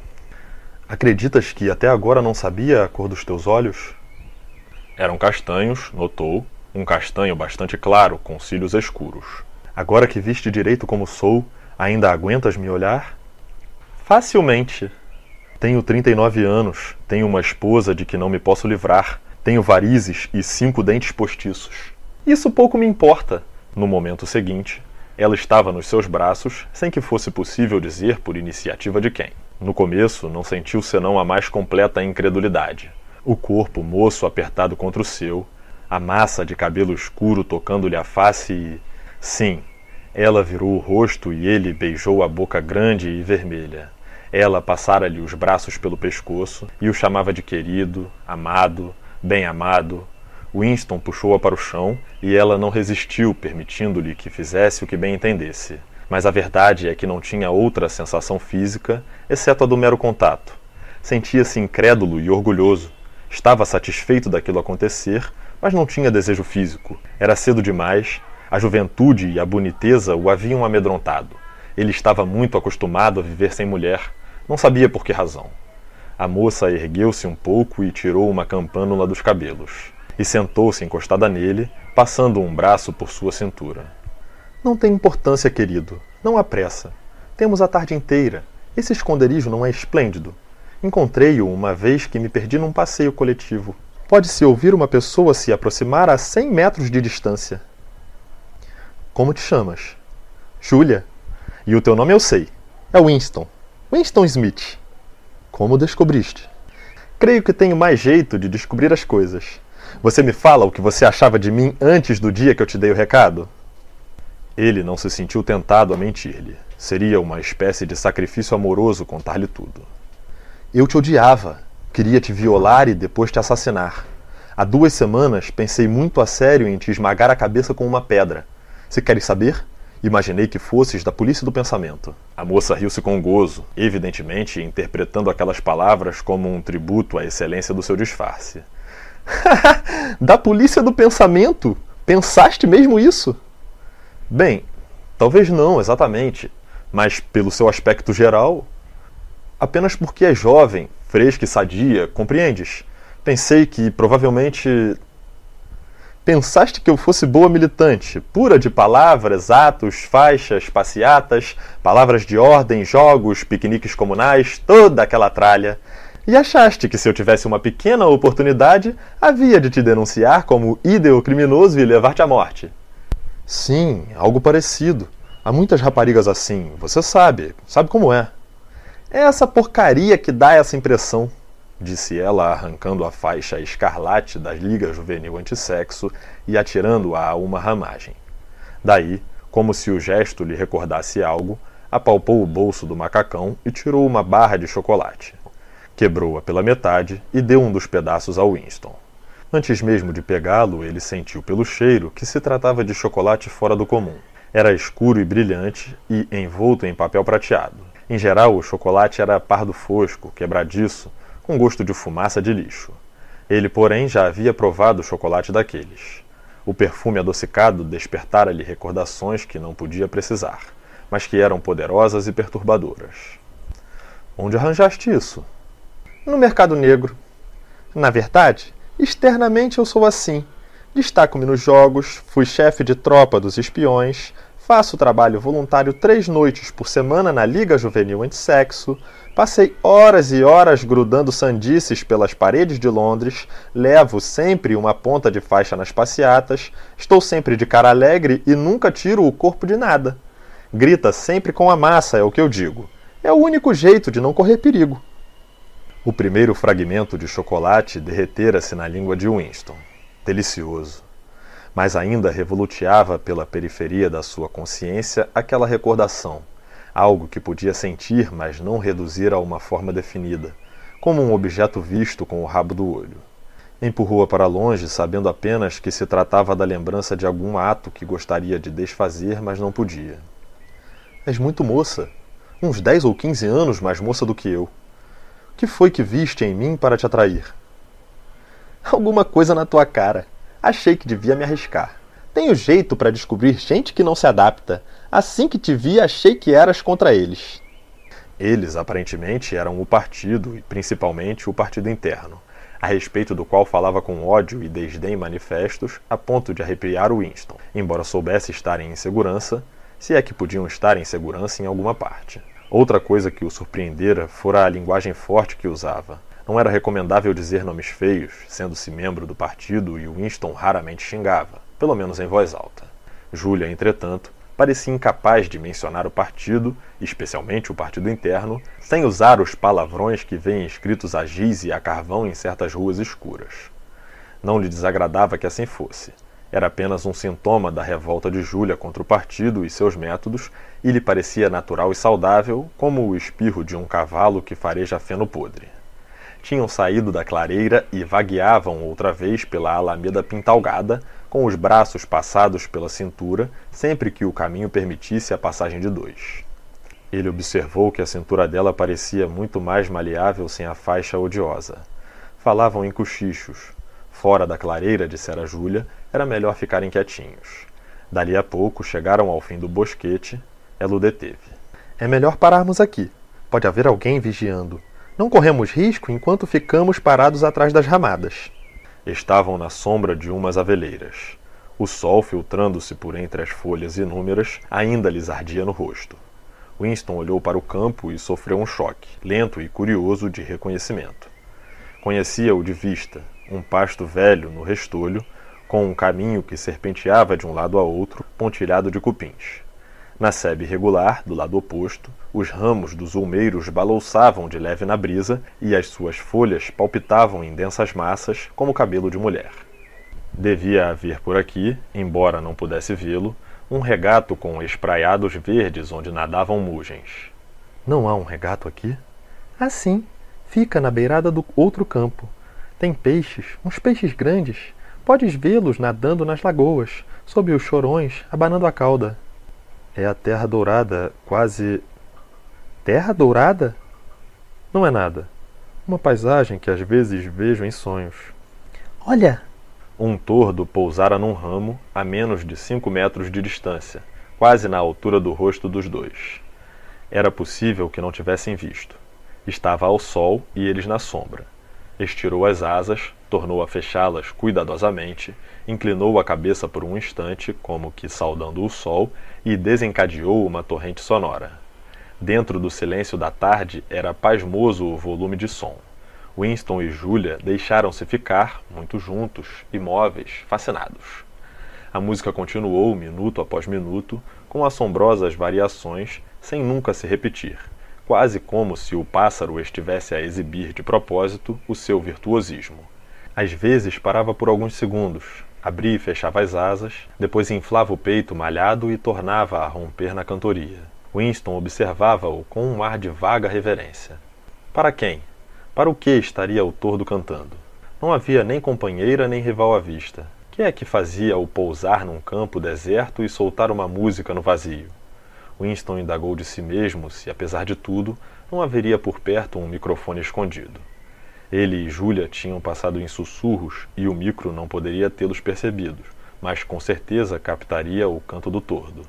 Acreditas que até agora não sabia a cor dos teus olhos? Eram castanhos, notou, um castanho bastante claro, com cílios escuros. Agora que viste direito como sou, ainda aguentas me olhar? Facilmente. Tenho 39 anos, tenho uma esposa de que não me posso livrar, Tenho varizes e cinco dentes postiços. Isso pouco me importa. No momento seguinte, ela estava nos seus braços, sem que fosse possível dizer por iniciativa de quem. No começo, não sentiu senão a mais completa incredulidade. O corpo moço apertado contra o seu, a massa de cabelo escuro tocando-lhe a face e. Sim, ela virou o rosto e ele beijou a boca grande e vermelha. Ela passara-lhe os braços pelo pescoço e o chamava de querido, amado, bem-amado. Winston puxou-a para o chão e ela não resistiu, permitindo-lhe que fizesse o que bem entendesse. Mas a verdade é que não tinha outra sensação física, exceto a do mero contato. Sentia-se incrédulo e orgulhoso. Estava satisfeito daquilo acontecer, mas não tinha desejo físico. Era cedo demais, a juventude e a boniteza o haviam amedrontado. Ele estava muito acostumado a viver sem mulher, não sabia por que razão. A moça ergueu-se um pouco e tirou uma campânula dos cabelos, e sentou-se encostada nele, passando um braço por sua cintura. Não tem importância, querido. Não há pressa. Temos a tarde inteira. Esse esconderijo não é esplêndido. Encontrei-o uma vez que me perdi num passeio coletivo. Pode-se ouvir uma pessoa se aproximar a cem metros de distância. Como te chamas? Julia. E o teu nome eu sei. É Winston. Winston Smith. Como descobriste? Creio que tenho mais jeito de descobrir as coisas. Você me fala o que você achava de mim antes do dia que eu te dei o recado? Ele não se sentiu tentado a mentir-lhe. Seria uma espécie de sacrifício amoroso contar-lhe tudo. Eu te odiava. Queria te violar e depois te assassinar. Há duas semanas pensei muito a sério em te esmagar a cabeça com uma pedra. Se queres saber? Imaginei que fosses da polícia do pensamento. A moça riu-se com gozo, evidentemente interpretando aquelas palavras como um tributo à excelência do seu disfarce. da polícia do pensamento? Pensaste mesmo isso? Bem, talvez não exatamente, mas pelo seu aspecto geral, apenas porque é jovem, fresca e sadia, compreendes? Pensei que provavelmente. Pensaste que eu fosse boa militante, pura de palavras, atos, faixas, passeatas, palavras de ordem, jogos, piqueniques comunais, toda aquela tralha. E achaste que se eu tivesse uma pequena oportunidade, havia de te denunciar como ídeo criminoso e levar-te à morte. Sim, algo parecido. Há muitas raparigas assim, você sabe, sabe como é. É essa porcaria que dá essa impressão, disse ela, arrancando a faixa escarlate da Liga Juvenil Antissexo e atirando-a a uma ramagem. Daí, como se o gesto lhe recordasse algo, apalpou o bolso do macacão e tirou uma barra de chocolate. Quebrou-a pela metade e deu um dos pedaços ao Winston. Antes mesmo de pegá-lo, ele sentiu pelo cheiro que se tratava de chocolate fora do comum. Era escuro e brilhante e envolto em papel prateado. Em geral, o chocolate era pardo fosco, quebradiço, com gosto de fumaça de lixo. Ele, porém, já havia provado chocolate daqueles. O perfume adocicado despertara-lhe recordações que não podia precisar, mas que eram poderosas e perturbadoras. Onde arranjaste isso? No mercado negro. Na verdade, Externamente eu sou assim. Destaco-me nos jogos, fui chefe de tropa dos espiões, faço trabalho voluntário três noites por semana na Liga Juvenil Antissexo, passei horas e horas grudando sandices pelas paredes de Londres, levo sempre uma ponta de faixa nas passeatas, estou sempre de cara alegre e nunca tiro o corpo de nada. Grita sempre com a massa, é o que eu digo. É o único jeito de não correr perigo. O primeiro fragmento de chocolate derretera-se na língua de Winston. Delicioso. Mas ainda revoluteava pela periferia da sua consciência aquela recordação, algo que podia sentir, mas não reduzir a uma forma definida, como um objeto visto com o rabo do olho. Empurrou-a para longe, sabendo apenas que se tratava da lembrança de algum ato que gostaria de desfazer, mas não podia. És muito moça. Uns dez ou quinze anos mais moça do que eu. Que foi que viste em mim para te atrair? Alguma coisa na tua cara. Achei que devia me arriscar. Tenho jeito para descobrir gente que não se adapta. Assim que te vi, achei que eras contra eles. Eles, aparentemente, eram o partido, e principalmente o partido interno, a respeito do qual falava com ódio e desdém manifestos, a ponto de arrepiar o Winston, embora soubesse estar em insegurança, se é que podiam estar em segurança em alguma parte. Outra coisa que o surpreendera fora a linguagem forte que usava. Não era recomendável dizer nomes feios, sendo-se membro do partido e Winston raramente xingava, pelo menos em voz alta. Júlia, entretanto, parecia incapaz de mencionar o partido, especialmente o partido interno, sem usar os palavrões que vêm escritos a giz e a carvão em certas ruas escuras. Não lhe desagradava que assim fosse. Era apenas um sintoma da revolta de Júlia contra o partido e seus métodos, e lhe parecia natural e saudável, como o espirro de um cavalo que fareja feno podre tinham saído da clareira e vagueavam outra vez pela alameda pintalgada, com os braços passados pela cintura, sempre que o caminho permitisse a passagem de dois. Ele observou que a cintura dela parecia muito mais maleável sem a faixa odiosa. Falavam em cochichos. Fora da clareira, dissera Júlia, era melhor ficarem quietinhos. Dali a pouco chegaram ao fim do bosquete. Ela o deteve. É melhor pararmos aqui. Pode haver alguém vigiando. Não corremos risco enquanto ficamos parados atrás das ramadas. Estavam na sombra de umas aveleiras. O sol, filtrando-se por entre as folhas inúmeras, ainda lhes ardia no rosto. Winston olhou para o campo e sofreu um choque, lento e curioso de reconhecimento. Conhecia-o de vista, um pasto velho no restolho, com um caminho que serpenteava de um lado a outro, pontilhado de cupins. Na sebe regular, do lado oposto, os ramos dos ulmeiros balouçavam de leve na brisa e as suas folhas palpitavam em densas massas como cabelo de mulher. Devia haver por aqui, embora não pudesse vê-lo, um regato com espraiados verdes onde nadavam mugens. Não há um regato aqui? Ah, sim. Fica na beirada do outro campo. Tem peixes, uns peixes grandes. Podes vê-los nadando nas lagoas, sob os chorões, abanando a cauda. É a Terra Dourada, quase. Terra Dourada? Não é nada. Uma paisagem que às vezes vejo em sonhos. Olha! Um tordo pousara num ramo a menos de cinco metros de distância, quase na altura do rosto dos dois. Era possível que não tivessem visto. Estava ao sol e eles na sombra. Estirou as asas, tornou a fechá-las cuidadosamente, inclinou a cabeça por um instante, como que saudando o sol, e desencadeou uma torrente sonora. Dentro do silêncio da tarde era pasmoso o volume de som. Winston e Julia deixaram-se ficar, muito juntos, imóveis, fascinados. A música continuou, minuto após minuto, com assombrosas variações, sem nunca se repetir, quase como se o pássaro estivesse a exibir de propósito o seu virtuosismo. Às vezes parava por alguns segundos, Abria e fechava as asas, depois inflava o peito malhado e tornava a romper na cantoria. Winston observava-o com um ar de vaga reverência. Para quem? Para o que estaria o tordo cantando? Não havia nem companheira nem rival à vista. Que é que fazia-o pousar num campo deserto e soltar uma música no vazio? Winston indagou de si mesmo se, apesar de tudo, não haveria por perto um microfone escondido. Ele e Júlia tinham passado em sussurros e o micro não poderia tê-los percebidos, mas com certeza captaria o canto do tordo.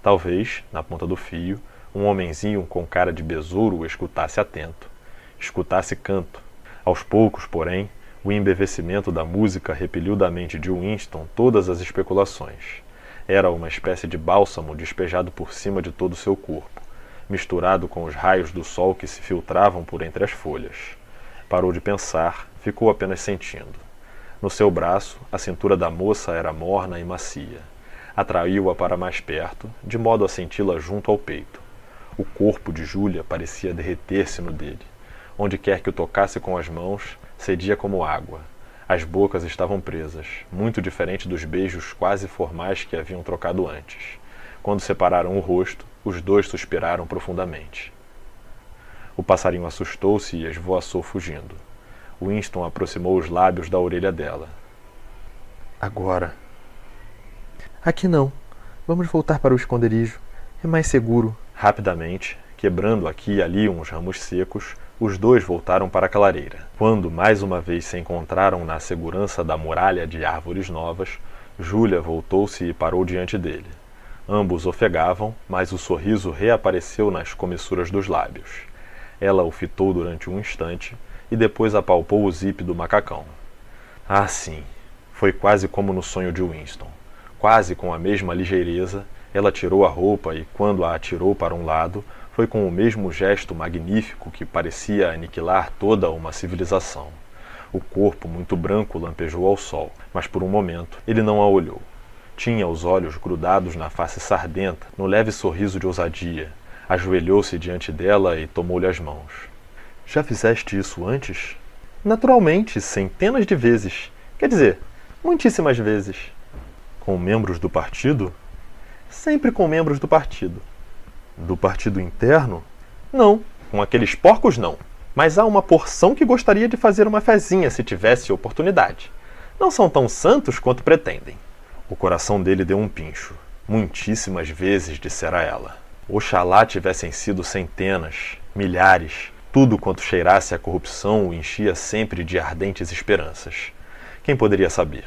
Talvez, na ponta do fio, um homenzinho com cara de besouro escutasse atento. Escutasse canto. Aos poucos, porém, o embevecimento da música repeliu da mente de Winston todas as especulações. Era uma espécie de bálsamo despejado por cima de todo o seu corpo, misturado com os raios do sol que se filtravam por entre as folhas. Parou de pensar, ficou apenas sentindo. No seu braço, a cintura da moça era morna e macia. Atraiu-a para mais perto, de modo a senti-la junto ao peito. O corpo de Júlia parecia derreter-se no dele. Onde quer que o tocasse com as mãos, cedia como água. As bocas estavam presas, muito diferente dos beijos quase formais que haviam trocado antes. Quando separaram o rosto, os dois suspiraram profundamente. O passarinho assustou-se e esvoaçou fugindo. Winston aproximou os lábios da orelha dela. Agora. Aqui não. Vamos voltar para o esconderijo. É mais seguro. Rapidamente, quebrando aqui e ali uns ramos secos, os dois voltaram para a clareira. Quando mais uma vez se encontraram na segurança da muralha de árvores novas, Júlia voltou-se e parou diante dele. Ambos ofegavam, mas o sorriso reapareceu nas comissuras dos lábios. Ela o fitou durante um instante e depois apalpou o zip do macacão. Ah, sim. Foi quase como no sonho de Winston. Quase com a mesma ligeireza, ela tirou a roupa e, quando a atirou para um lado, Foi com o mesmo gesto magnífico que parecia aniquilar toda uma civilização. O corpo muito branco lampejou ao sol, mas por um momento ele não a olhou. Tinha os olhos grudados na face sardenta, no leve sorriso de ousadia. Ajoelhou-se diante dela e tomou-lhe as mãos. Já fizeste isso antes? Naturalmente, centenas de vezes. Quer dizer, muitíssimas vezes. Com membros do partido? Sempre com membros do partido. Do partido interno? Não, com aqueles porcos não. Mas há uma porção que gostaria de fazer uma fezinha se tivesse oportunidade. Não são tão santos quanto pretendem. O coração dele deu um pincho. Muitíssimas vezes, dissera ela. Oxalá tivessem sido centenas, milhares. Tudo quanto cheirasse a corrupção o enchia sempre de ardentes esperanças. Quem poderia saber?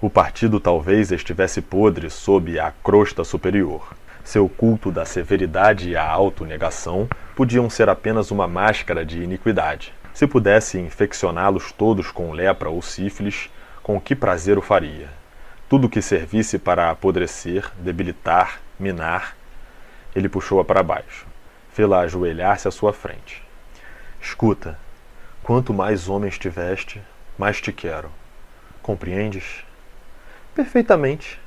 O partido talvez estivesse podre sob a crosta superior. Seu culto da severidade e a autonegação podiam ser apenas uma máscara de iniquidade. Se pudesse infeccioná-los todos com lepra ou sífilis, com que prazer o faria? Tudo que servisse para apodrecer, debilitar, minar. Ele puxou-a para baixo. Fê-la ajoelhar-se à sua frente. Escuta, quanto mais homens tiveste, mais te quero. Compreendes? Perfeitamente.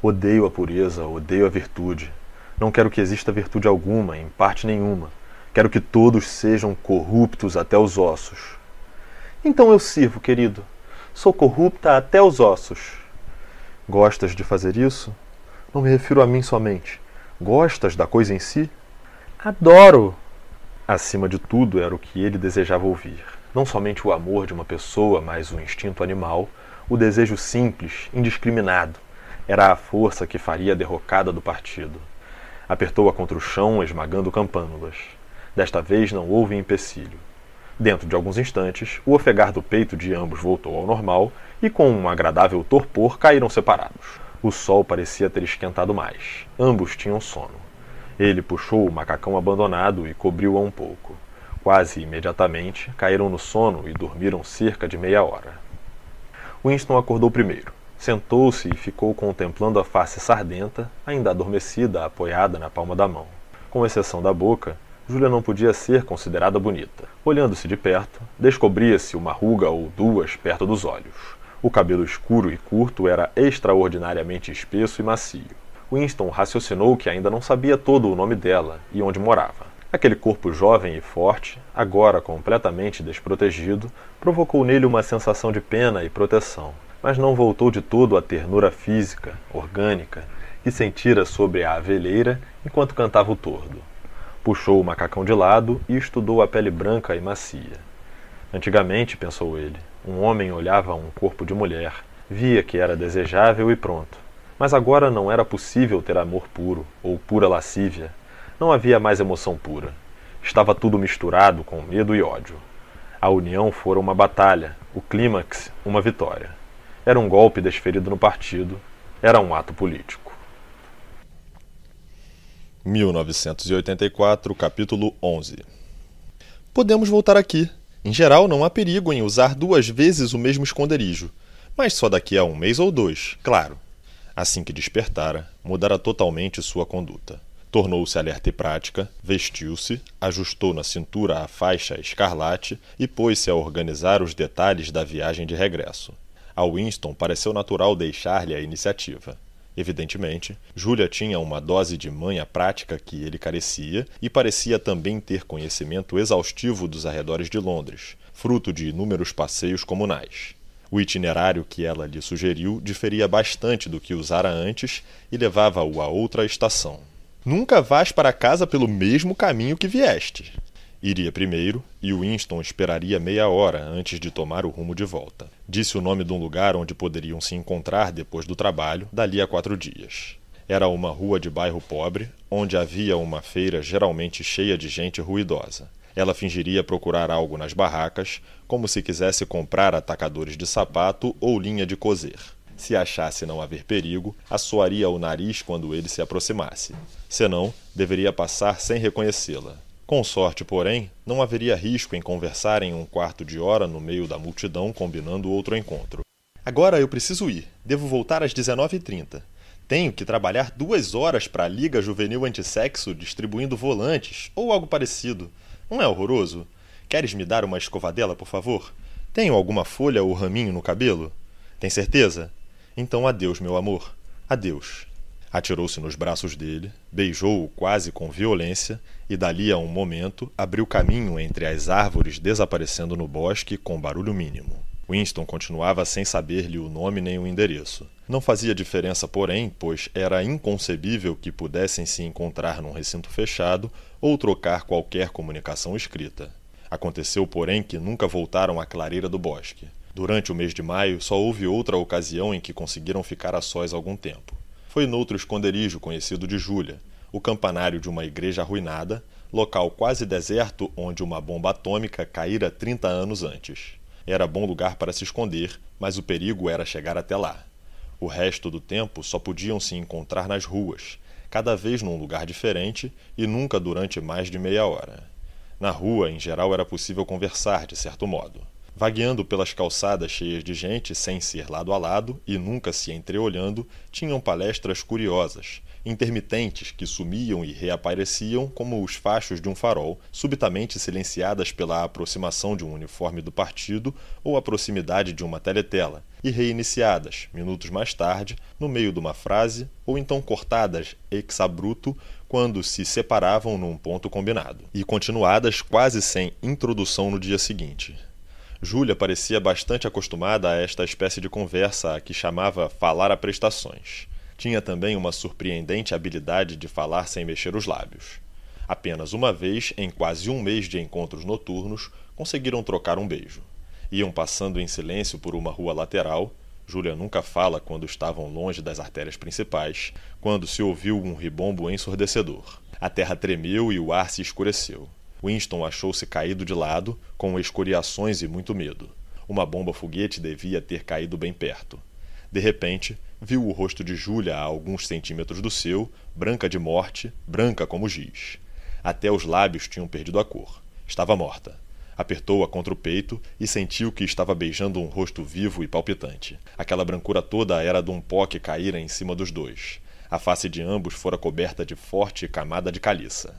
Odeio a pureza, odeio a virtude. Não quero que exista virtude alguma, em parte nenhuma. Quero que todos sejam corruptos até os ossos. Então eu sirvo, querido. Sou corrupta até os ossos. Gostas de fazer isso? Não me refiro a mim somente. Gostas da coisa em si? Adoro! Acima de tudo era o que ele desejava ouvir. Não somente o amor de uma pessoa, mas o instinto animal, o desejo simples, indiscriminado. Era a força que faria a derrocada do partido. Apertou-a contra o chão, esmagando campânulas. Desta vez não houve empecilho. Dentro de alguns instantes, o ofegar do peito de ambos voltou ao normal e, com um agradável torpor, caíram separados. O sol parecia ter esquentado mais. Ambos tinham sono. Ele puxou o macacão abandonado e cobriu-a um pouco. Quase imediatamente, caíram no sono e dormiram cerca de meia hora. Winston acordou primeiro. Sentou-se e ficou contemplando a face sardenta, ainda adormecida, apoiada na palma da mão. Com exceção da boca, Júlia não podia ser considerada bonita. Olhando-se de perto, descobria-se uma ruga ou duas perto dos olhos. O cabelo escuro e curto era extraordinariamente espesso e macio. Winston raciocinou que ainda não sabia todo o nome dela e onde morava. Aquele corpo jovem e forte, agora completamente desprotegido, provocou nele uma sensação de pena e proteção, mas não voltou de todo à ternura física, orgânica, que sentira sobre a aveleira enquanto cantava o tordo. Puxou o macacão de lado e estudou a pele branca e macia. Antigamente, pensou ele, um homem olhava um corpo de mulher, via que era desejável e pronto. Mas agora não era possível ter amor puro, ou pura lascívia, não havia mais emoção pura. Estava tudo misturado com medo e ódio. A união fora uma batalha, o clímax, uma vitória. Era um golpe desferido no partido, era um ato político. 1984, capítulo 11 Podemos voltar aqui. Em geral, não há perigo em usar duas vezes o mesmo esconderijo, mas só daqui a um mês ou dois, claro. Assim que despertara, mudara totalmente sua conduta. Tornou-se alerta e prática, vestiu-se, ajustou na cintura a faixa escarlate e pôs-se a organizar os detalhes da viagem de regresso. A Winston pareceu natural deixar-lhe a iniciativa. Evidentemente, Júlia tinha uma dose de manha prática que ele carecia e parecia também ter conhecimento exaustivo dos arredores de Londres, fruto de inúmeros passeios comunais. O itinerário que ela lhe sugeriu diferia bastante do que usara antes e levava-o a outra estação. Nunca vás para casa pelo mesmo caminho que vieste. Iria primeiro, e Winston esperaria meia hora antes de tomar o rumo de volta. Disse o nome de um lugar onde poderiam se encontrar depois do trabalho, dali a quatro dias. Era uma rua de bairro pobre, onde havia uma feira geralmente cheia de gente ruidosa. Ela fingiria procurar algo nas barracas, como se quisesse comprar atacadores de sapato ou linha de coser. Se achasse não haver perigo, assoaria o nariz quando ele se aproximasse. Senão, deveria passar sem reconhecê-la. Com sorte, porém, não haveria risco em conversar em um quarto de hora no meio da multidão combinando outro encontro. Agora eu preciso ir. Devo voltar às 19h30. Tenho que trabalhar duas horas para a Liga Juvenil Antissexo distribuindo volantes ou algo parecido. Não é horroroso? Queres me dar uma escovadela, por favor? Tenho alguma folha ou raminho no cabelo? Tem certeza? Então adeus, meu amor. Adeus. Atirou-se nos braços dele, beijou-o quase com violência e, dali a um momento, abriu caminho entre as árvores, desaparecendo no bosque com barulho mínimo. Winston continuava sem saber-lhe o nome nem o endereço. Não fazia diferença, porém, pois era inconcebível que pudessem se encontrar num recinto fechado ou trocar qualquer comunicação escrita. Aconteceu, porém, que nunca voltaram à clareira do bosque. Durante o mês de maio, só houve outra ocasião em que conseguiram ficar a sós algum tempo. Foi noutro esconderijo conhecido de Júlia, o campanário de uma igreja arruinada, local quase deserto onde uma bomba atômica caíra 30 anos antes. Era bom lugar para se esconder, mas o perigo era chegar até lá. O resto do tempo só podiam se encontrar nas ruas, cada vez num lugar diferente e nunca durante mais de meia hora. Na rua, em geral, era possível conversar, de certo modo. Vagueando pelas calçadas cheias de gente, sem ser lado a lado e nunca se entreolhando, tinham palestras curiosas, intermitentes que sumiam e reapareciam como os fachos de um farol, subitamente silenciadas pela aproximação de um uniforme do partido ou a proximidade de uma teletela, e reiniciadas, minutos mais tarde, no meio de uma frase, ou então cortadas ex abrupto quando se separavam num ponto combinado, e continuadas quase sem introdução no dia seguinte. Júlia parecia bastante acostumada a esta espécie de conversa a que chamava falar a prestações. Tinha também uma surpreendente habilidade de falar sem mexer os lábios. Apenas uma vez, em quase um mês de encontros noturnos, conseguiram trocar um beijo. Iam passando em silêncio por uma rua lateral. Júlia nunca fala quando estavam longe das artérias principais, quando se ouviu um ribombo ensurdecedor. A terra tremeu e o ar se escureceu. Winston achou-se caído de lado, com escoriações e muito medo. Uma bomba foguete devia ter caído bem perto. De repente, viu o rosto de Júlia a alguns centímetros do seu, branca de morte, branca como giz. Até os lábios tinham perdido a cor. Estava morta. Apertou-a contra o peito e sentiu que estava beijando um rosto vivo e palpitante. Aquela brancura toda era de um pó que caíra em cima dos dois. A face de ambos fora coberta de forte camada de caliça.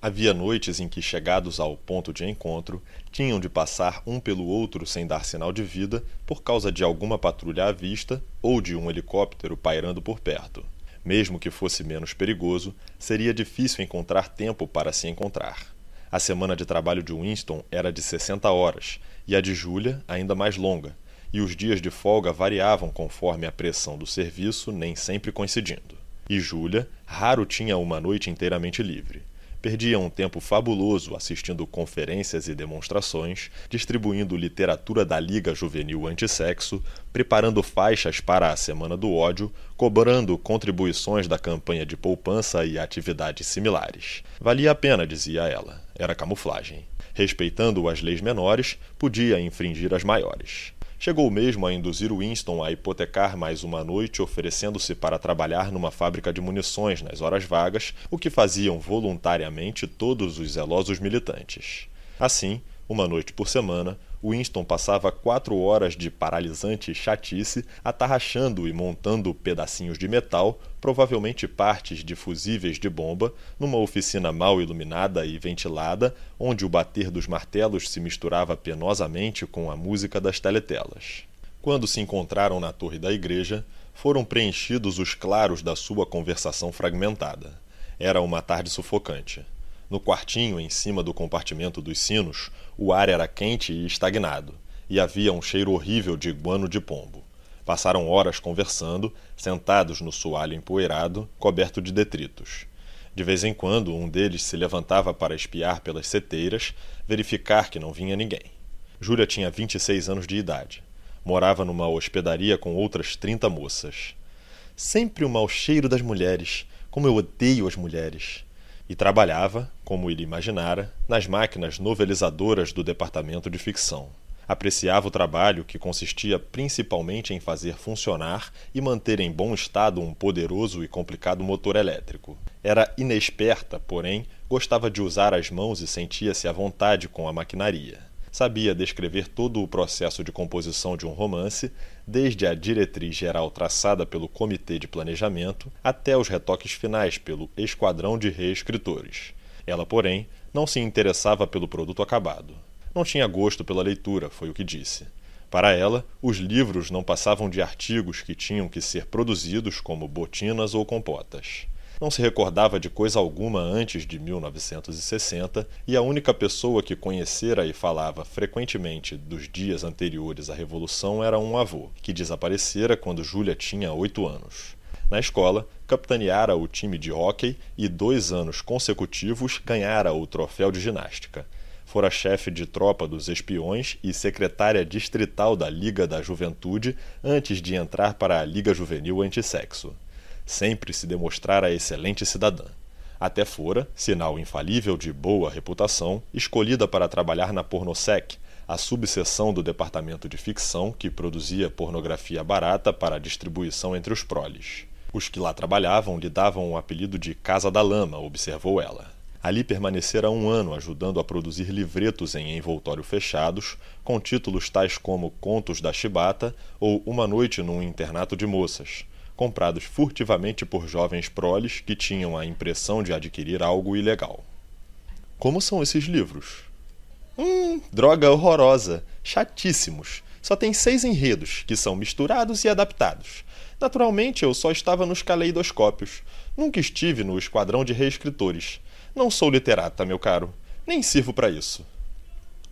Havia noites em que, chegados ao ponto de encontro, tinham de passar um pelo outro sem dar sinal de vida por causa de alguma patrulha à vista ou de um helicóptero pairando por perto. Mesmo que fosse menos perigoso, seria difícil encontrar tempo para se encontrar. A semana de trabalho de Winston era de 60 horas e a de Julia ainda mais longa, e os dias de folga variavam conforme a pressão do serviço, nem sempre coincidindo. E Julia raro tinha uma noite inteiramente livre perdia um tempo fabuloso assistindo conferências e demonstrações, distribuindo literatura da Liga Juvenil Antissexo, preparando faixas para a Semana do Ódio, cobrando contribuições da campanha de poupança e atividades similares. Valia a pena, dizia ela. Era camuflagem. Respeitando as leis menores, podia infringir as maiores. Chegou mesmo a induzir Winston a hipotecar mais uma noite, oferecendo-se para trabalhar numa fábrica de munições nas horas vagas, o que faziam voluntariamente todos os zelosos militantes. Assim, uma noite por semana, Winston passava quatro horas de paralisante chatice atarrachando e montando pedacinhos de metal, provavelmente partes de fusíveis de bomba, numa oficina mal iluminada e ventilada, onde o bater dos martelos se misturava penosamente com a música das teletelas. Quando se encontraram na torre da igreja, foram preenchidos os claros da sua conversação fragmentada. Era uma tarde sufocante. No quartinho, em cima do compartimento dos sinos, o ar era quente e estagnado, e havia um cheiro horrível de guano de pombo. Passaram horas conversando, sentados no soalho empoeirado, coberto de detritos. De vez em quando, um deles se levantava para espiar pelas seteiras, verificar que não vinha ninguém. Júlia tinha 26 anos de idade. Morava numa hospedaria com outras 30 moças. Sempre o mau cheiro das mulheres. Como eu odeio as mulheres e trabalhava, como ele imaginara, nas máquinas novelizadoras do departamento de ficção. Apreciava o trabalho que consistia principalmente em fazer funcionar e manter em bom estado um poderoso e complicado motor elétrico. Era inexperta, porém, gostava de usar as mãos e sentia-se à vontade com a maquinaria. Sabia descrever todo o processo de composição de um romance, desde a diretriz geral traçada pelo Comitê de Planejamento até os retoques finais pelo Esquadrão de Reescritores. Ela, porém, não se interessava pelo produto acabado. Não tinha gosto pela leitura, foi o que disse. Para ela, os livros não passavam de artigos que tinham que ser produzidos como botinas ou compotas. Não se recordava de coisa alguma antes de 1960 e a única pessoa que conhecera e falava frequentemente dos dias anteriores à Revolução era um avô, que desaparecera quando Júlia tinha oito anos. Na escola, capitaneara o time de hóquei e dois anos consecutivos ganhara o troféu de ginástica. Fora chefe de tropa dos espiões e secretária distrital da Liga da Juventude antes de entrar para a Liga Juvenil Antissexo sempre se demonstrara excelente cidadã. Até fora, sinal infalível de boa reputação, escolhida para trabalhar na Pornosec, a subseção do departamento de ficção que produzia pornografia barata para distribuição entre os proles. Os que lá trabalhavam lhe davam o apelido de Casa da Lama, observou ela. Ali permanecera um ano ajudando a produzir livretos em envoltório fechados, com títulos tais como Contos da Chibata ou Uma Noite num Internato de Moças, comprados furtivamente por jovens proles que tinham a impressão de adquirir algo ilegal. Como são esses livros? Hum, droga horrorosa, chatíssimos. Só tem seis enredos, que são misturados e adaptados. Naturalmente, eu só estava nos caleidoscópios. Nunca estive no esquadrão de reescritores. Não sou literata, meu caro. Nem sirvo para isso.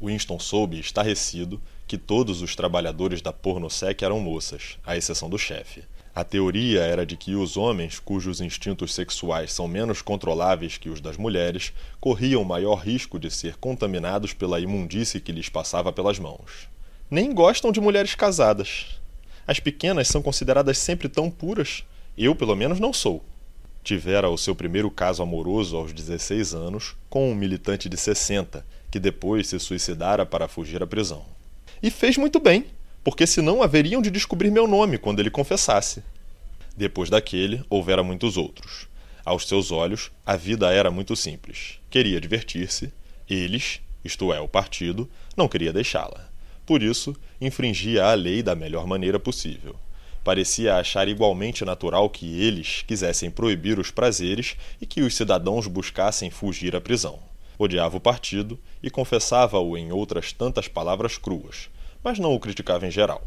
Winston soube, estarrecido, que todos os trabalhadores da Pornosec eram moças, à exceção do chefe. A teoria era de que os homens, cujos instintos sexuais são menos controláveis que os das mulheres, corriam maior risco de ser contaminados pela imundície que lhes passava pelas mãos. Nem gostam de mulheres casadas. As pequenas são consideradas sempre tão puras. Eu, pelo menos, não sou. Tivera o seu primeiro caso amoroso aos 16 anos com um militante de 60, que depois se suicidara para fugir à prisão. E fez muito bem porque senão haveriam de descobrir meu nome quando ele confessasse. Depois daquele, houvera muitos outros. Aos seus olhos, a vida era muito simples. Queria divertir-se, eles, isto é, o partido, não queria deixá-la. Por isso, infringia a lei da melhor maneira possível. Parecia achar igualmente natural que eles quisessem proibir os prazeres e que os cidadãos buscassem fugir à prisão. Odiava o partido e confessava-o em outras tantas palavras cruas, mas não o criticava em geral.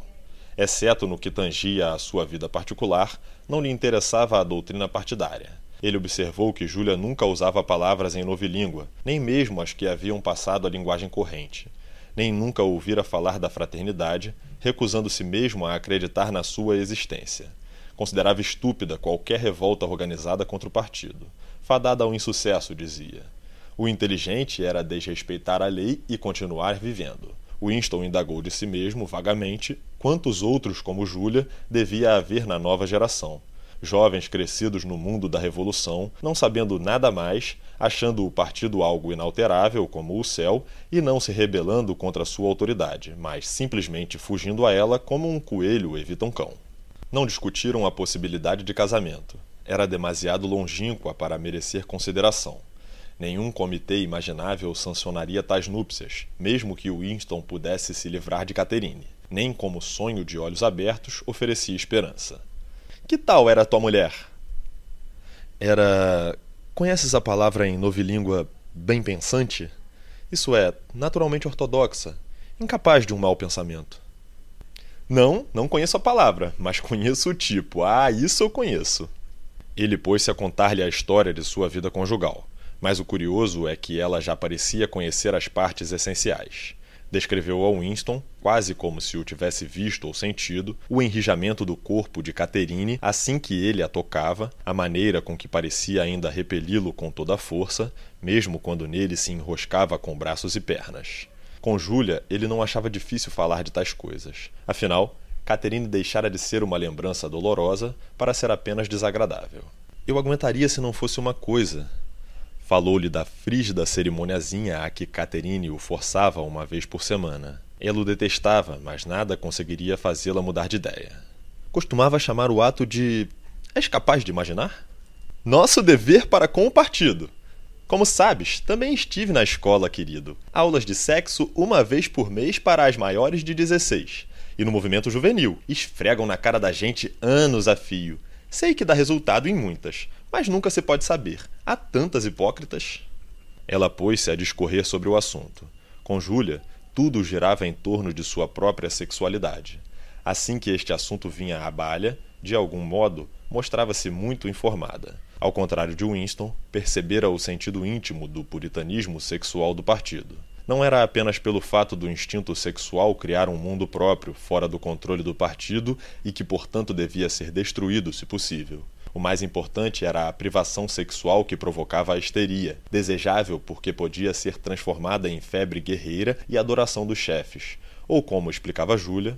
Exceto no que tangia a sua vida particular, não lhe interessava a doutrina partidária. Ele observou que Júlia nunca usava palavras em novilíngua, nem mesmo as que haviam passado a linguagem corrente. Nem nunca ouvira falar da fraternidade, recusando-se mesmo a acreditar na sua existência. Considerava estúpida qualquer revolta organizada contra o partido. Fadada ao insucesso, dizia. O inteligente era desrespeitar a lei e continuar vivendo. Winston indagou de si mesmo, vagamente, quantos outros como Júlia devia haver na nova geração. Jovens crescidos no mundo da revolução, não sabendo nada mais, achando o partido algo inalterável, como o céu, e não se rebelando contra sua autoridade, mas simplesmente fugindo a ela como um coelho evita um cão. Não discutiram a possibilidade de casamento. Era demasiado longínqua para merecer consideração. Nenhum comitê imaginável sancionaria tais núpcias, mesmo que Winston pudesse se livrar de Catherine. Nem como sonho de olhos abertos oferecia esperança. Que tal era tua mulher? Era. Conheces a palavra em novilíngua bem pensante? Isso é, naturalmente ortodoxa, incapaz de um mau pensamento. Não, não conheço a palavra, mas conheço o tipo. Ah, isso eu conheço. Ele pôs-se a contar-lhe a história de sua vida conjugal mas o curioso é que ela já parecia conhecer as partes essenciais. Descreveu a Winston, quase como se o tivesse visto ou sentido, o enrijamento do corpo de Caterine assim que ele a tocava, a maneira com que parecia ainda repeli-lo com toda a força, mesmo quando nele se enroscava com braços e pernas. Com Júlia, ele não achava difícil falar de tais coisas. Afinal, Caterine deixara de ser uma lembrança dolorosa para ser apenas desagradável. Eu aguentaria se não fosse uma coisa, Falou-lhe da frígida cerimoniazinha a que Caterine o forçava uma vez por semana. Ela o detestava, mas nada conseguiria fazê-la mudar de ideia. Costumava chamar o ato de. És capaz de imaginar? Nosso dever para com o partido. Como sabes, também estive na escola, querido. Aulas de sexo uma vez por mês para as maiores de 16. E no movimento juvenil, esfregam na cara da gente anos a fio. Sei que dá resultado em muitas, mas nunca se pode saber. Há tantas hipócritas. Ela pôs-se a discorrer sobre o assunto. Com Júlia, tudo girava em torno de sua própria sexualidade. Assim que este assunto vinha à balha, de algum modo, mostrava-se muito informada. Ao contrário de Winston, percebera o sentido íntimo do puritanismo sexual do partido. Não era apenas pelo fato do instinto sexual criar um mundo próprio, fora do controle do partido e que, portanto, devia ser destruído se possível. O mais importante era a privação sexual que provocava a histeria, desejável porque podia ser transformada em febre guerreira e adoração dos chefes. Ou como explicava Júlia,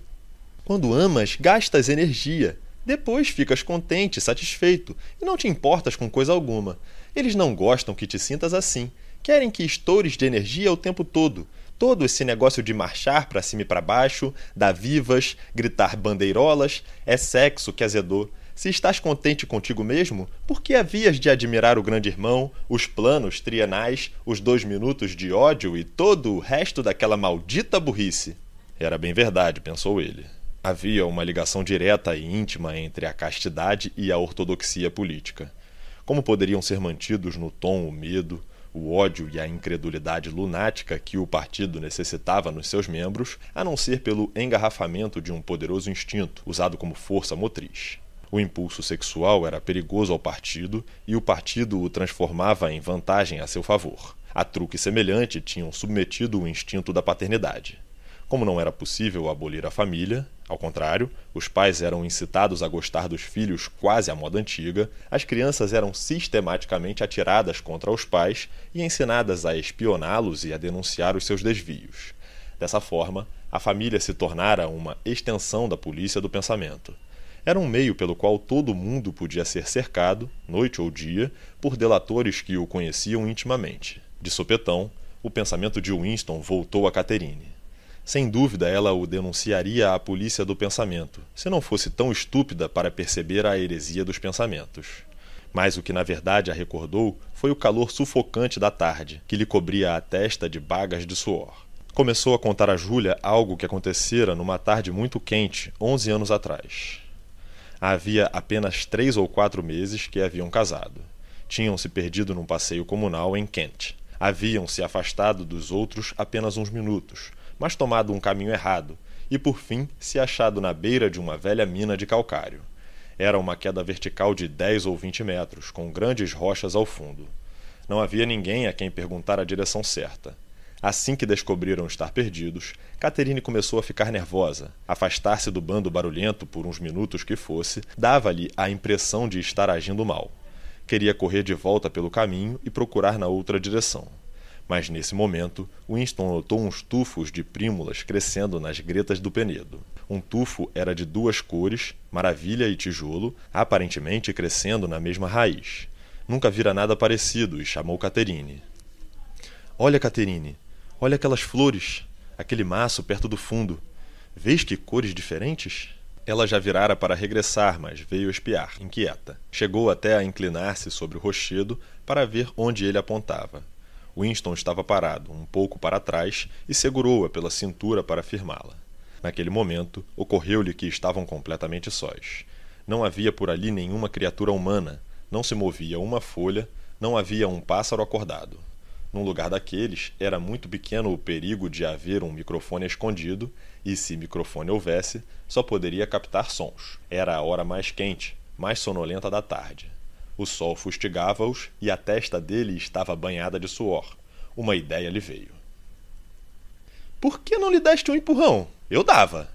quando amas, gastas energia. Depois ficas contente, satisfeito, e não te importas com coisa alguma. Eles não gostam que te sintas assim. Querem que estoures de energia o tempo todo. Todo esse negócio de marchar para cima e para baixo, dar vivas, gritar bandeirolas, é sexo que azedou. Se estás contente contigo mesmo, por que havias de admirar o grande irmão, os planos trienais, os dois minutos de ódio e todo o resto daquela maldita burrice? Era bem verdade, pensou ele. Havia uma ligação direta e íntima entre a castidade e a ortodoxia política. Como poderiam ser mantidos no tom o medo, o ódio e a incredulidade lunática que o partido necessitava nos seus membros, a não ser pelo engarrafamento de um poderoso instinto, usado como força motriz. O impulso sexual era perigoso ao partido e o partido o transformava em vantagem a seu favor. A truque semelhante tinham submetido o instinto da paternidade. Como não era possível abolir a família, ao contrário, os pais eram incitados a gostar dos filhos quase à moda antiga, as crianças eram sistematicamente atiradas contra os pais e ensinadas a espioná-los e a denunciar os seus desvios. Dessa forma, a família se tornara uma extensão da polícia do pensamento. Era um meio pelo qual todo mundo podia ser cercado, noite ou dia, por delatores que o conheciam intimamente. De sopetão, o pensamento de Winston voltou a Catherine. Sem dúvida, ela o denunciaria à polícia do pensamento, se não fosse tão estúpida para perceber a heresia dos pensamentos. Mas o que na verdade a recordou foi o calor sufocante da tarde, que lhe cobria a testa de bagas de suor. Começou a contar a Júlia algo que acontecera numa tarde muito quente, onze anos atrás. Havia apenas três ou quatro meses que haviam casado. Tinham se perdido num passeio comunal em Kent. Haviam se afastado dos outros apenas uns minutos, mas tomado um caminho errado, e por fim se achado na beira de uma velha mina de calcário. Era uma queda vertical de dez ou vinte metros, com grandes rochas ao fundo. Não havia ninguém a quem perguntar a direção certa. Assim que descobriram estar perdidos, Caterine começou a ficar nervosa. Afastar-se do bando barulhento por uns minutos que fosse dava-lhe a impressão de estar agindo mal. Queria correr de volta pelo caminho e procurar na outra direção. Mas nesse momento, Winston notou uns tufos de prímulas crescendo nas gretas do penedo. Um tufo era de duas cores, maravilha e tijolo, aparentemente crescendo na mesma raiz. Nunca vira nada parecido e chamou Caterine. Olha, Caterine, olha aquelas flores, aquele maço perto do fundo. Vês que cores diferentes? Ela já virara para regressar, mas veio espiar, inquieta. Chegou até a inclinar-se sobre o rochedo para ver onde ele apontava. Winston estava parado, um pouco para trás, e segurou-a pela cintura para firmá-la. Naquele momento, ocorreu-lhe que estavam completamente sós. Não havia por ali nenhuma criatura humana, não se movia uma folha, não havia um pássaro acordado. Num lugar daqueles, era muito pequeno o perigo de haver um microfone escondido, e se microfone houvesse, só poderia captar sons. Era a hora mais quente, mais sonolenta da tarde. O sol fustigava-os e a testa dele estava banhada de suor. Uma ideia lhe veio. Por que não lhe deste um empurrão? Eu dava.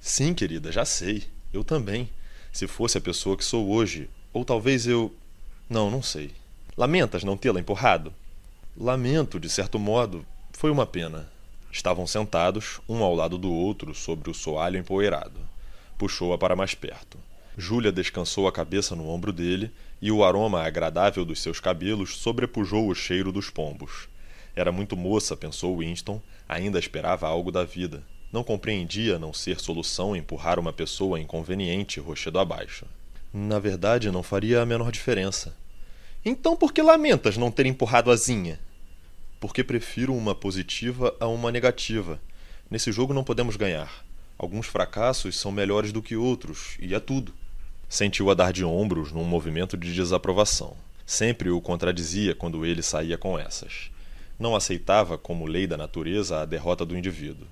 Sim, querida, já sei. Eu também. Se fosse a pessoa que sou hoje. Ou talvez eu. Não, não sei. Lamentas não tê-la empurrado? Lamento, de certo modo. Foi uma pena. Estavam sentados, um ao lado do outro, sobre o soalho empoeirado. Puxou-a para mais perto. Júlia descansou a cabeça no ombro dele e o aroma agradável dos seus cabelos sobrepujou o cheiro dos pombos. Era muito moça, pensou Winston, ainda esperava algo da vida. Não compreendia não ser solução empurrar uma pessoa inconveniente rochedo abaixo. Na verdade, não faria a menor diferença. Então por que lamentas não ter empurrado a Zinha? Porque prefiro uma positiva a uma negativa. Nesse jogo não podemos ganhar. Alguns fracassos são melhores do que outros, e é tudo. Sentiu a dar de ombros num movimento de desaprovação. Sempre o contradizia quando ele saía com essas. Não aceitava como lei da natureza a derrota do indivíduo.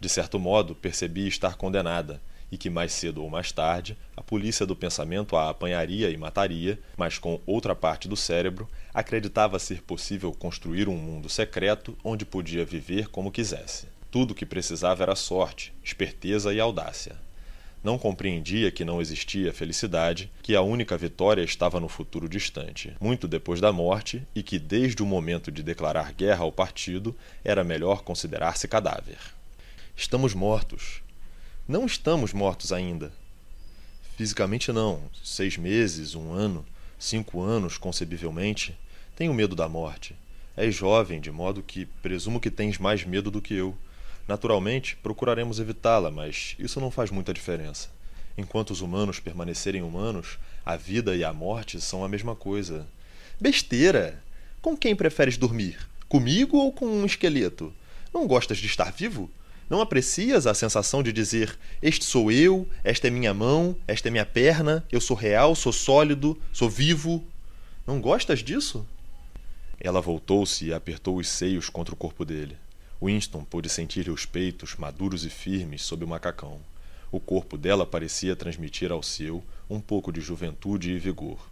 De certo modo, percebia estar condenada, e que mais cedo ou mais tarde a polícia do pensamento a apanharia e mataria, mas com outra parte do cérebro acreditava ser possível construir um mundo secreto onde podia viver como quisesse. Tudo o que precisava era sorte, esperteza e audácia. Não compreendia que não existia felicidade, que a única vitória estava no futuro distante, muito depois da morte, e que desde o momento de declarar guerra ao partido era melhor considerar-se cadáver. Estamos mortos, não estamos mortos ainda. Fisicamente, não. Seis meses, um ano, cinco anos, concebivelmente. Tenho medo da morte. És jovem, de modo que presumo que tens mais medo do que eu. Naturalmente, procuraremos evitá-la, mas isso não faz muita diferença. Enquanto os humanos permanecerem humanos, a vida e a morte são a mesma coisa. Besteira! Com quem preferes dormir? Comigo ou com um esqueleto? Não gostas de estar vivo? Não aprecias a sensação de dizer: Este sou eu, esta é minha mão, esta é minha perna, eu sou real, sou sólido, sou vivo? Não gostas disso? Ela voltou-se e apertou os seios contra o corpo dele. Winston pôde sentir os peitos maduros e firmes sob o macacão. O corpo dela parecia transmitir ao seu um pouco de juventude e vigor.